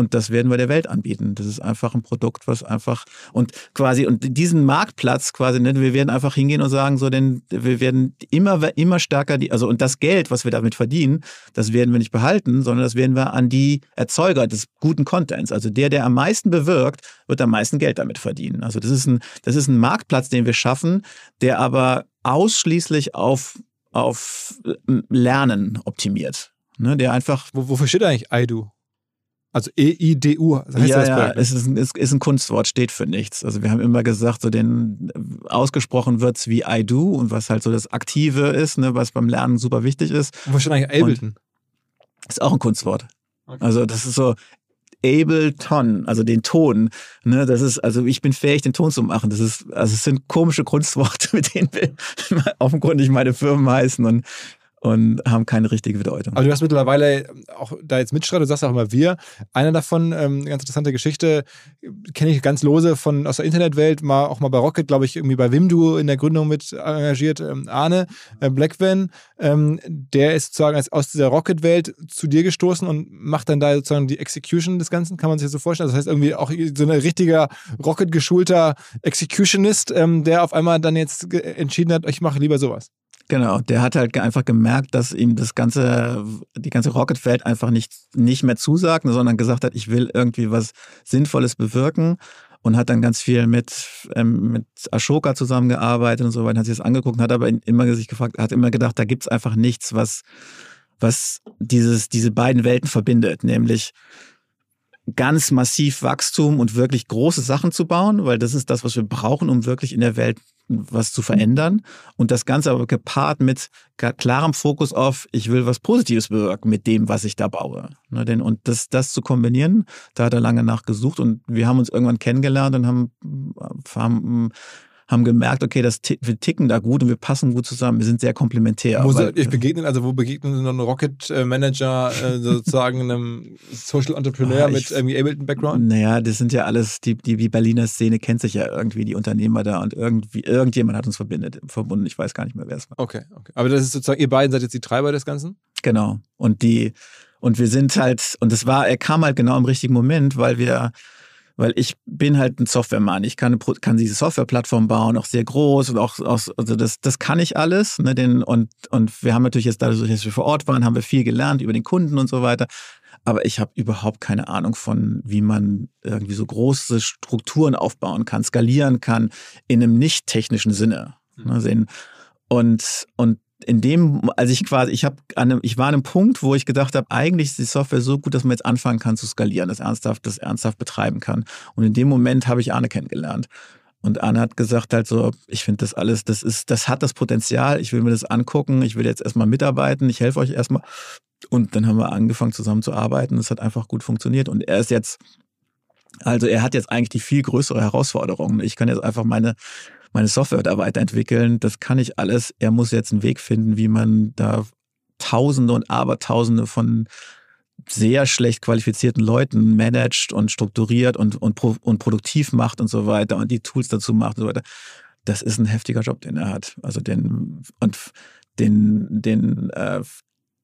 Und das werden wir der Welt anbieten. Das ist einfach ein Produkt, was einfach und quasi und diesen Marktplatz quasi, ne, wir werden einfach hingehen und sagen, so, denn wir werden immer, immer stärker die, also und das Geld, was wir damit verdienen, das werden wir nicht behalten, sondern das werden wir an die Erzeuger des guten Contents. Also der, der am meisten bewirkt, wird am meisten Geld damit verdienen. Also das ist ein, das ist ein Marktplatz, den wir schaffen, der aber ausschließlich auf auf äh, Lernen optimiert. Ne, der einfach. wofür steht eigentlich IDU? Also E-I-D-U. Heißt ja, das ja, es ist, ein, es ist ein Kunstwort, steht für nichts. Also wir haben immer gesagt, so den ausgesprochen wird es wie I do und was halt so das Aktive ist, ne, was beim Lernen super wichtig ist. Was steht eigentlich Ableton? Ist auch ein Kunstwort. Okay. Also das ist so Ableton, also den Ton. Ne, das ist, also ich bin fähig, den Ton zu machen. Das ist, also es sind komische Kunstworte, <laughs> mit denen wir <laughs> offenkundig meine Firmen heißen und und haben keine richtige Bedeutung. Aber du hast mittlerweile auch da jetzt Mitstreiter, du sagst auch immer wir. Einer davon, ähm, ganz interessante Geschichte, kenne ich ganz lose von aus der Internetwelt, mal auch mal bei Rocket, glaube ich, irgendwie bei Wimdu in der Gründung mit engagiert, ähm, Arne äh, Blackvan, ähm, der ist sozusagen aus dieser Rocket-Welt zu dir gestoßen und macht dann da sozusagen die Execution des Ganzen, kann man sich das so vorstellen. Das heißt irgendwie auch so ein richtiger Rocket-geschulter Executionist, ähm, der auf einmal dann jetzt entschieden hat, ich mache lieber sowas. Genau, der hat halt einfach gemerkt, dass ihm das ganze, die ganze Rocket-Welt einfach nicht, nicht mehr zusagt, sondern gesagt hat, ich will irgendwie was Sinnvolles bewirken und hat dann ganz viel mit, ähm, mit Ashoka zusammengearbeitet und so weiter, hat sich das angeguckt und hat aber immer sich gefragt, hat immer gedacht, da gibt's einfach nichts, was, was dieses, diese beiden Welten verbindet, nämlich ganz massiv Wachstum und wirklich große Sachen zu bauen, weil das ist das, was wir brauchen, um wirklich in der Welt was zu verändern. Und das Ganze aber gepaart mit klarem Fokus auf, ich will was Positives bewirken mit dem, was ich da baue. Ne, denn, und das, das zu kombinieren, da hat er lange nachgesucht und wir haben uns irgendwann kennengelernt und haben, haben haben gemerkt, okay, das, wir ticken da gut und wir passen gut zusammen. Wir sind sehr komplementär. Wo seid ihr begegnen? Also wo begegnen Sie noch einen Rocket Manager, äh, <laughs> sozusagen einem Social Entrepreneur ah, mit irgendwie Ableton-Background? Naja, das sind ja alles, die, die, die Berliner Szene kennt sich ja irgendwie, die Unternehmer da und irgendwie, irgendjemand hat uns verbindet, verbunden. Ich weiß gar nicht mehr, wer es war. Okay, okay. Aber das ist sozusagen, ihr beiden seid jetzt die Treiber des Ganzen? Genau. Und die, und wir sind halt, und das war, er kam halt genau im richtigen Moment, weil wir weil ich bin halt ein Softwaremann. Ich kann, kann diese Softwareplattform bauen, auch sehr groß und auch, auch also das, das kann ich alles. Ne, den, und, und wir haben natürlich jetzt dadurch, dass wir vor Ort waren, haben wir viel gelernt über den Kunden und so weiter. Aber ich habe überhaupt keine Ahnung von, wie man irgendwie so große Strukturen aufbauen kann, skalieren kann in einem nicht technischen Sinne. Ne, und, und in dem, also ich quasi, ich habe ich war an einem Punkt, wo ich gedacht habe, eigentlich ist die Software so gut, dass man jetzt anfangen kann zu skalieren, das ernsthaft, das ernsthaft betreiben kann. Und in dem Moment habe ich Arne kennengelernt. Und Arne hat gesagt halt so, ich finde das alles, das ist, das hat das Potenzial, ich will mir das angucken, ich will jetzt erstmal mitarbeiten, ich helfe euch erstmal. Und dann haben wir angefangen zusammen zu arbeiten. Es hat einfach gut funktioniert. Und er ist jetzt, also er hat jetzt eigentlich die viel größere Herausforderung. Ich kann jetzt einfach meine meine Software da weiterentwickeln. Das kann ich alles. Er muss jetzt einen Weg finden, wie man da Tausende und Abertausende von sehr schlecht qualifizierten Leuten managt und strukturiert und, und, und produktiv macht und so weiter und die Tools dazu macht und so weiter. Das ist ein heftiger Job, den er hat. Also den, und den, den, äh,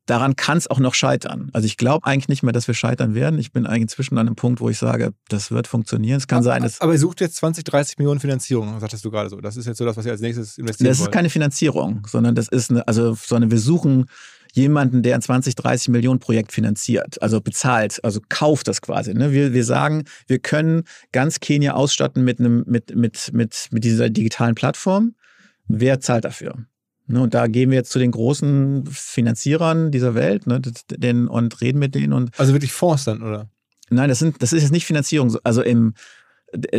daran kann es auch noch scheitern. Also ich glaube eigentlich nicht mehr, dass wir scheitern werden. Ich bin eigentlich inzwischen an einem Punkt, wo ich sage, das wird funktionieren. Es kann aber, sein, dass. Aber ihr sucht jetzt 20, 30 Millionen Finanzierung, sagtest du gerade so. Das ist jetzt so das, was ihr als nächstes investieren Das ist wollt. keine Finanzierung, sondern das ist eine, also, sondern wir suchen jemanden, der ein 20, 30 Millionen Projekt finanziert, also bezahlt, also kauft das quasi. Ne? Wir, wir sagen, wir können ganz Kenia ausstatten mit einem, mit, mit, mit, mit dieser digitalen Plattform. Wer zahlt dafür? Ne, und da gehen wir jetzt zu den großen Finanzierern dieser Welt ne, den, und reden mit denen. Und also wirklich Fonds dann, oder? Nein, das, sind, das ist jetzt nicht Finanzierung. Also im,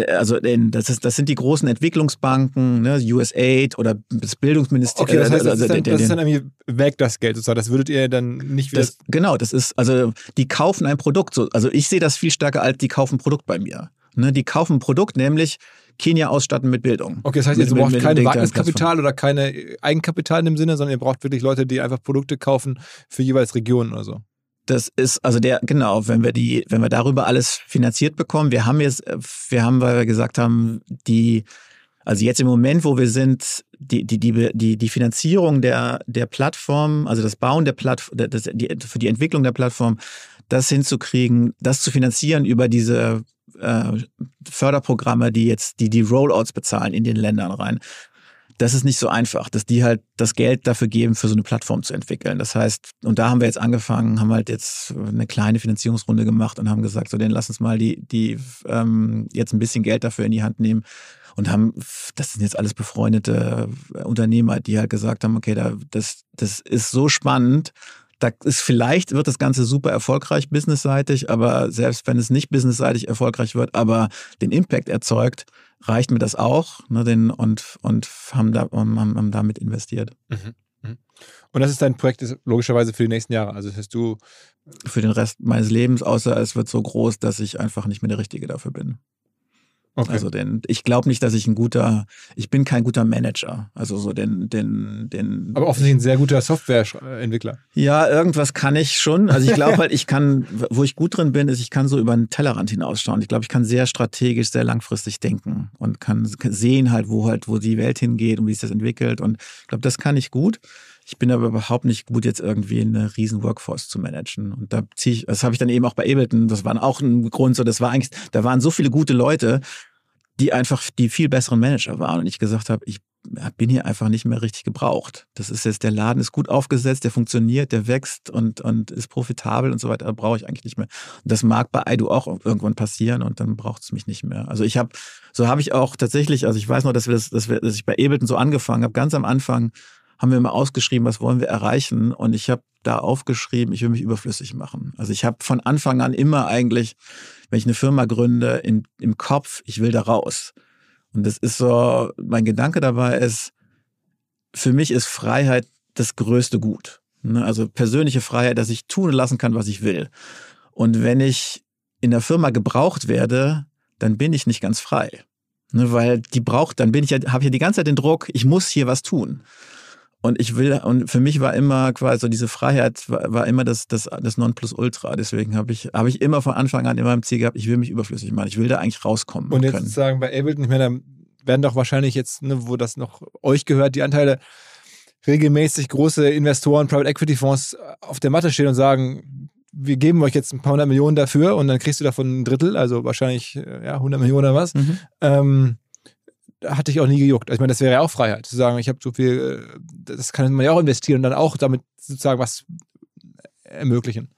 also in, das, ist, das sind die großen Entwicklungsbanken, ne, USAID oder das Bildungsministerium. Okay, das heißt, das, also ist, dann, der- das ist dann irgendwie weg, das Geld sozusagen. Das würdet ihr dann nicht wieder... das, genau, das ist, also die kaufen ein Produkt. So, also ich sehe das viel stärker als die kaufen ein Produkt bei mir. Ne, die kaufen ein Produkt, nämlich Kenia ausstatten mit Bildung. Okay, das heißt, Mit- ihr braucht mit digitalen Wagniskapital oder keine Eigenkapital in dem Sinne, sondern ihr braucht wirklich Leute, die einfach Produkte kaufen für jeweils Regionen oder so. Das ist also der genau, wenn wir die, wenn wir darüber alles finanziert bekommen. Wir haben jetzt, äh, wir haben, weil wir gesagt haben, die, also jetzt im Moment, wo wir sind, die die die die, die Finanzierung der der Plattform, also das Bauen der Plattform, das, die, für die Entwicklung der Plattform, das hinzukriegen, das zu finanzieren über diese äh, Förderprogramme, die jetzt die die Rollouts bezahlen in den Ländern rein. Das ist nicht so einfach, dass die halt das Geld dafür geben, für so eine Plattform zu entwickeln. Das heißt, und da haben wir jetzt angefangen, haben halt jetzt eine kleine Finanzierungsrunde gemacht und haben gesagt, so, dann lass uns mal die, die ähm, jetzt ein bisschen Geld dafür in die Hand nehmen und haben, das sind jetzt alles befreundete Unternehmer, die halt gesagt haben, okay, da, das, das ist so spannend, da ist vielleicht wird das Ganze super erfolgreich businessseitig, aber selbst wenn es nicht businessseitig erfolgreich wird, aber den Impact erzeugt, reicht mir das auch. Ne, den, und und haben, da, haben, haben damit investiert. Und das ist dein Projekt ist logischerweise für die nächsten Jahre. Also das heißt, du Für den Rest meines Lebens, außer es wird so groß, dass ich einfach nicht mehr der Richtige dafür bin. Okay. Also denn ich glaube nicht, dass ich ein guter, ich bin kein guter Manager. Also so den, den, den. aber offensichtlich ein sehr guter Softwareentwickler. Ja, irgendwas kann ich schon. Also ich glaube halt, ich kann, wo ich gut drin bin, ist, ich kann so über den Tellerrand hinausschauen. Ich glaube, ich kann sehr strategisch, sehr langfristig denken und kann sehen halt, wo halt, wo die Welt hingeht und wie sich das entwickelt. Und ich glaube, das kann ich gut. Ich bin aber überhaupt nicht gut, jetzt irgendwie eine riesen Workforce zu managen. Und da ziehe ich, das habe ich dann eben auch bei Ableton, das war auch ein Grund, so, das war eigentlich, da waren so viele gute Leute, die einfach die viel besseren Manager waren. Und ich gesagt habe, ich bin hier einfach nicht mehr richtig gebraucht. Das ist jetzt, der Laden ist gut aufgesetzt, der funktioniert, der wächst und, und ist profitabel und so weiter. Brauche ich eigentlich nicht mehr. Und das mag bei Aidu auch irgendwann passieren und dann braucht es mich nicht mehr. Also ich habe, so habe ich auch tatsächlich, also ich weiß noch, dass wir das, dass wir, dass ich bei Ableton so angefangen habe. Ganz am Anfang haben wir mal ausgeschrieben, was wollen wir erreichen und ich habe da aufgeschrieben, ich will mich überflüssig machen. Also ich habe von Anfang an immer eigentlich, wenn ich eine Firma gründe, im, im Kopf, ich will da raus. Und das ist so, mein Gedanke dabei ist, für mich ist Freiheit das größte Gut. Ne? Also persönliche Freiheit, dass ich tun und lassen kann, was ich will. Und wenn ich in der Firma gebraucht werde, dann bin ich nicht ganz frei. Ne? Weil die braucht, dann bin ich ja, habe ich ja die ganze Zeit den Druck, ich muss hier was tun. Und ich will, und für mich war immer quasi so diese Freiheit war, war immer das, das, das Nonplusultra. Deswegen habe ich, habe ich immer von Anfang an immer im Ziel gehabt, ich will mich überflüssig machen. Ich will da eigentlich rauskommen Und jetzt können. sagen bei Ableton, ich meine, da werden doch wahrscheinlich jetzt, ne, wo das noch euch gehört, die Anteile regelmäßig große Investoren, Private Equity Fonds auf der Matte stehen und sagen, wir geben euch jetzt ein paar hundert Millionen dafür und dann kriegst du davon ein Drittel, also wahrscheinlich äh, ja, 100 Millionen oder was. Mhm. Ähm, hatte ich auch nie gejuckt. Also ich meine, das wäre ja auch Freiheit, zu sagen, ich habe so viel, äh, das kann man ja auch investieren und dann auch damit sozusagen was ermöglichen.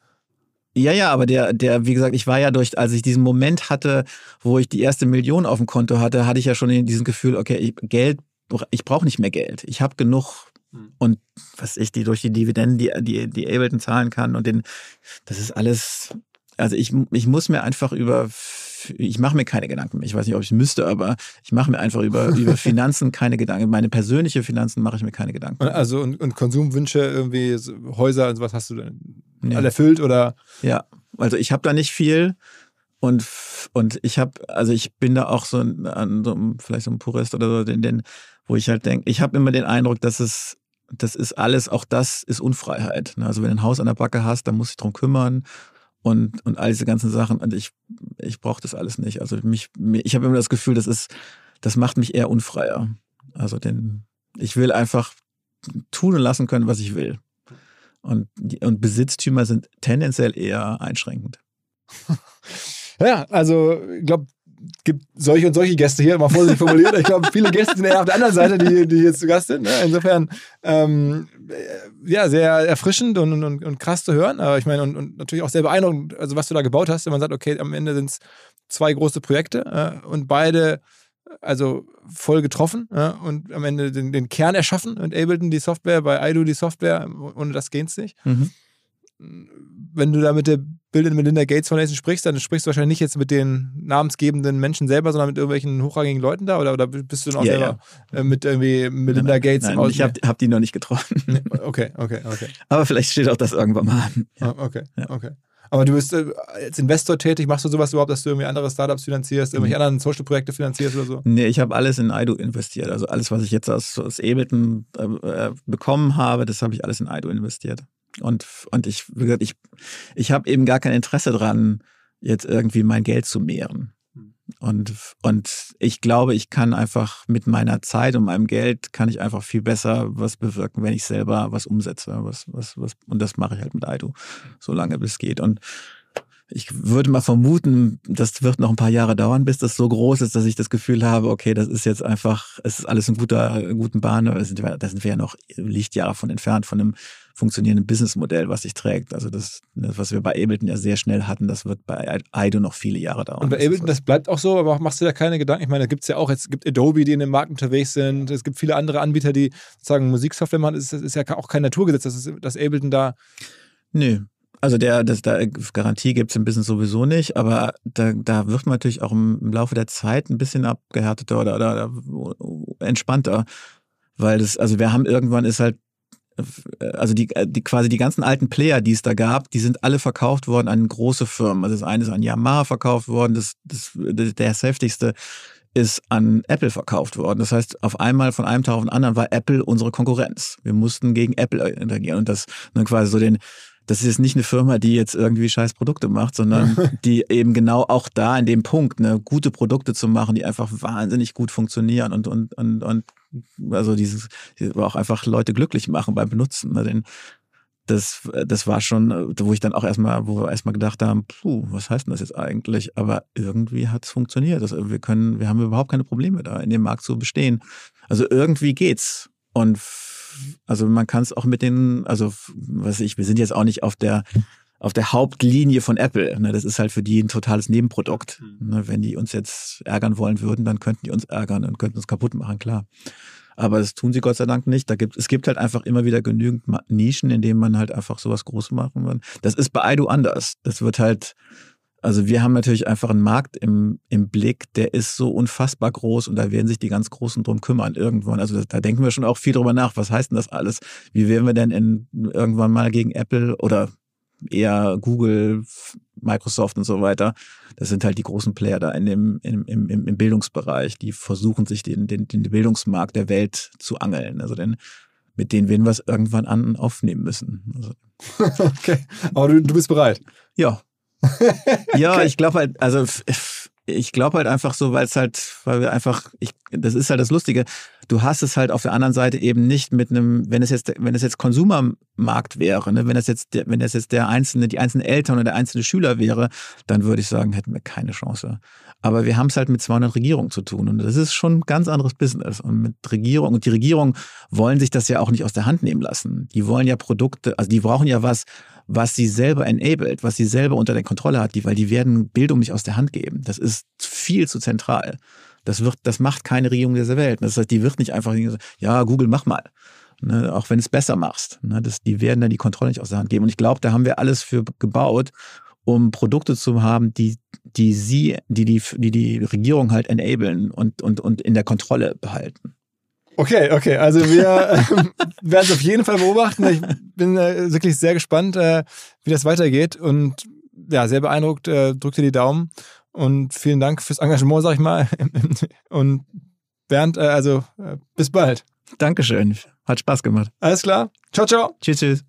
Ja, ja, aber der, der, wie gesagt, ich war ja durch, als ich diesen Moment hatte, wo ich die erste Million auf dem Konto hatte, hatte ich ja schon dieses Gefühl, okay, ich, Geld, ich brauche nicht mehr Geld. Ich habe genug und was ich die durch die Dividenden, die, die, die Ableton zahlen kann und den, das ist alles, also ich, ich muss mir einfach über, ich mache mir keine Gedanken mehr. Ich weiß nicht, ob ich müsste, aber ich mache mir einfach über, <laughs> über Finanzen keine Gedanken. Meine persönliche Finanzen mache ich mir keine Gedanken. Und, also und, und Konsumwünsche, irgendwie Häuser und sowas hast du dann Ja. alle erfüllt oder Ja, also ich habe da nicht viel und und ich habe also ich bin da auch so ein, an so einem, vielleicht so ein Purist oder so, den, den wo ich halt denke, ich habe immer den Eindruck, dass es das ist alles, auch das ist Unfreiheit. ne? Also wenn du ein Haus an der Backe hast, dann musst du dich drum kümmern und und all diese ganzen Sachen. Und ich ich brauche das alles nicht. Also mich ich habe immer das Gefühl, das ist das macht mich eher unfreier. Also den ich will einfach tun und lassen können, was ich will. Und, und Besitztümer sind tendenziell eher einschränkend. <laughs> Ja, also ich glaube, gibt solche und solche Gäste hier, mal vorsichtig formuliert. Ich glaube, viele Gäste sind eher auf der anderen Seite, die, die hier zu Gast sind. Ne? Insofern, ähm, äh, ja, sehr erfrischend und, und, und krass zu hören. Aber ich meine, und, und natürlich auch sehr beeindruckend, also was du da gebaut hast, wenn man sagt, okay, am Ende sind es zwei große Projekte äh, und beide also voll getroffen ja, und am Ende den, den Kern erschaffen und Ableton die Software, bei IDO die Software, ohne das geht's nicht. Mhm. Wenn du da mit der Bill and Melinda Gates Foundation sprichst, dann sprichst du wahrscheinlich nicht jetzt mit den namensgebenden Menschen selber, sondern mit irgendwelchen hochrangigen Leuten da oder, oder bist du dann auch Ja, selber äh, mit irgendwie Melinda Nein, Gates Nein, im ich habe hab die noch nicht getroffen. Okay, okay, okay. Aber vielleicht steht auch das irgendwann mal an. Ah, Okay, Ja. okay. Aber du bist äh, als Investor tätig, machst du sowas überhaupt, dass du irgendwie andere Startups finanzierst, irgendwelche Mhm. anderen Social-Projekte finanzierst oder so? Nee, ich habe alles in Aido investiert. Also alles, was ich jetzt aus, aus Ableton äh, äh, bekommen habe, das habe ich alles in Aido investiert. Und, und ich, wie gesagt, ich, ich habe eben gar kein Interesse dran, jetzt irgendwie mein Geld zu mehren. Und, und ich glaube, ich kann einfach mit meiner Zeit und meinem Geld kann ich einfach viel besser was bewirken, wenn ich selber was umsetze. Was, was, was, und das mache ich halt mit Aido, solange bis es geht. Und ich würde mal vermuten, das wird noch ein paar Jahre dauern, bis das so groß ist, dass ich das Gefühl habe, okay, das ist jetzt einfach, es ist alles in guter, in guten Bahn. Da sind, wir, da sind wir ja noch Lichtjahre von entfernt, von einem funktionierenden Businessmodell, was sich trägt. Also das, was wir bei Ableton ja sehr schnell hatten, das wird bei Aido noch viele Jahre dauern. Und bei Ableton, das bleibt auch so, aber machst du da keine Gedanken? Ich meine, da gibt es ja auch, jetzt es gibt Adobe, die in dem Markt unterwegs sind, es gibt viele andere Anbieter, die sozusagen Musiksoftware machen, das ist, das ist ja auch kein Naturgesetz, dass, dass Ableton da Nö. Also der, das, da Garantie gibt's im Business sowieso nicht, aber da, da wird man natürlich auch im, im Laufe der Zeit ein bisschen abgehärteter oder, oder, oder entspannter. Weil das, also wir haben irgendwann ist halt, also die, die quasi die ganzen alten Player, die es da gab, die sind alle verkauft worden an große Firmen. Also das eine ist an Yamaha verkauft worden, das, das, der heftigste ist an Apple verkauft worden. Das heißt, auf einmal von einem Tag auf den anderen war Apple unsere Konkurrenz. Wir mussten gegen Apple interagieren und das dann quasi so den das ist jetzt nicht eine Firma, die jetzt irgendwie scheiß Produkte macht, sondern <laughs> die eben genau auch da in dem Punkt, ne, gute Produkte zu machen, die einfach wahnsinnig gut funktionieren und, und, und, und also dieses, auch einfach Leute glücklich machen beim Benutzen. Ne, denn das, das war schon, wo ich dann auch erstmal, wo wir erstmal gedacht haben, puh, was heißt denn das jetzt eigentlich? Aber irgendwie hat es funktioniert. Also wir können, wir haben überhaupt keine Probleme da in dem Markt zu bestehen. Also irgendwie geht's. Und also man kann es auch mit den, also was weiß ich, wir sind jetzt auch nicht auf der auf der Hauptlinie von Apple. Ne? Das ist halt für die ein totales Nebenprodukt. Ne? Wenn die uns jetzt ärgern wollen würden, dann könnten die uns ärgern und könnten uns kaputt machen, klar. Aber das tun sie Gott sei Dank nicht. Da gibt, es gibt halt einfach immer wieder genügend Nischen, in denen man halt einfach sowas groß machen kann. Das ist bei Aido anders. Das wird halt, also wir haben natürlich einfach einen Markt im, im Blick, der ist so unfassbar groß und da werden sich die ganz Großen drum kümmern irgendwann. Also da denken wir schon auch viel drüber nach. Was heißt denn das alles? Wie werden wir denn in, irgendwann mal gegen Apple oder eher Google, Microsoft und so weiter. Das sind halt die großen Player da in dem, im, im, im Bildungsbereich, die versuchen sich den, den, den Bildungsmarkt der Welt zu angeln. Also denn mit denen werden wir es irgendwann an aufnehmen müssen. Also, <laughs> okay, aber du, du bist bereit. ja. <laughs> ja, ich glaube halt, also ich glaube halt einfach so, weil es halt, weil wir einfach, ich, das ist halt das Lustige. Du hast es halt auf der anderen Seite eben nicht mit einem, wenn es jetzt, wenn es jetzt Konsumermarkt wäre, ne, wenn das jetzt, wenn das jetzt der einzelne, die einzelnen Eltern oder der einzelne Schüler wäre, dann würde ich sagen, hätten wir keine Chance. Aber wir haben es halt mit 200 Regierungen zu tun und das ist schon ein ganz anderes Business. Und mit Regierung und die Regierungen wollen sich das ja auch nicht aus der Hand nehmen lassen. Die wollen ja Produkte, also die brauchen ja was, was sie selber enabled, was sie selber unter der Kontrolle hat, die, weil die werden Bildung nicht aus der Hand geben. Das ist viel zu zentral. Das wird, das macht keine Regierung dieser Welt. Das heißt, die wird nicht einfach sagen, ja, Google, mach mal. Ne, auch wenn es besser machst. Ne, das, die werden dann die Kontrolle nicht aus der Hand geben. Und ich glaube, da haben wir alles für gebaut, um Produkte zu haben, die, die sie, die die, die, die Regierung halt enablen und, und, und in der Kontrolle behalten. Okay, okay. Also wir <laughs> äh, werden es auf jeden Fall beobachten. Ich bin äh, wirklich sehr gespannt, äh, wie das weitergeht und ja, sehr beeindruckt. Äh, drück dir die Daumen und vielen Dank fürs Engagement, sag ich mal. <laughs> Und Bernd, äh, also äh, bis bald. Dankeschön. Hat Spaß gemacht. Alles klar. Ciao, ciao. Tschüss, tschüss.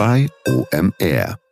bei OMR.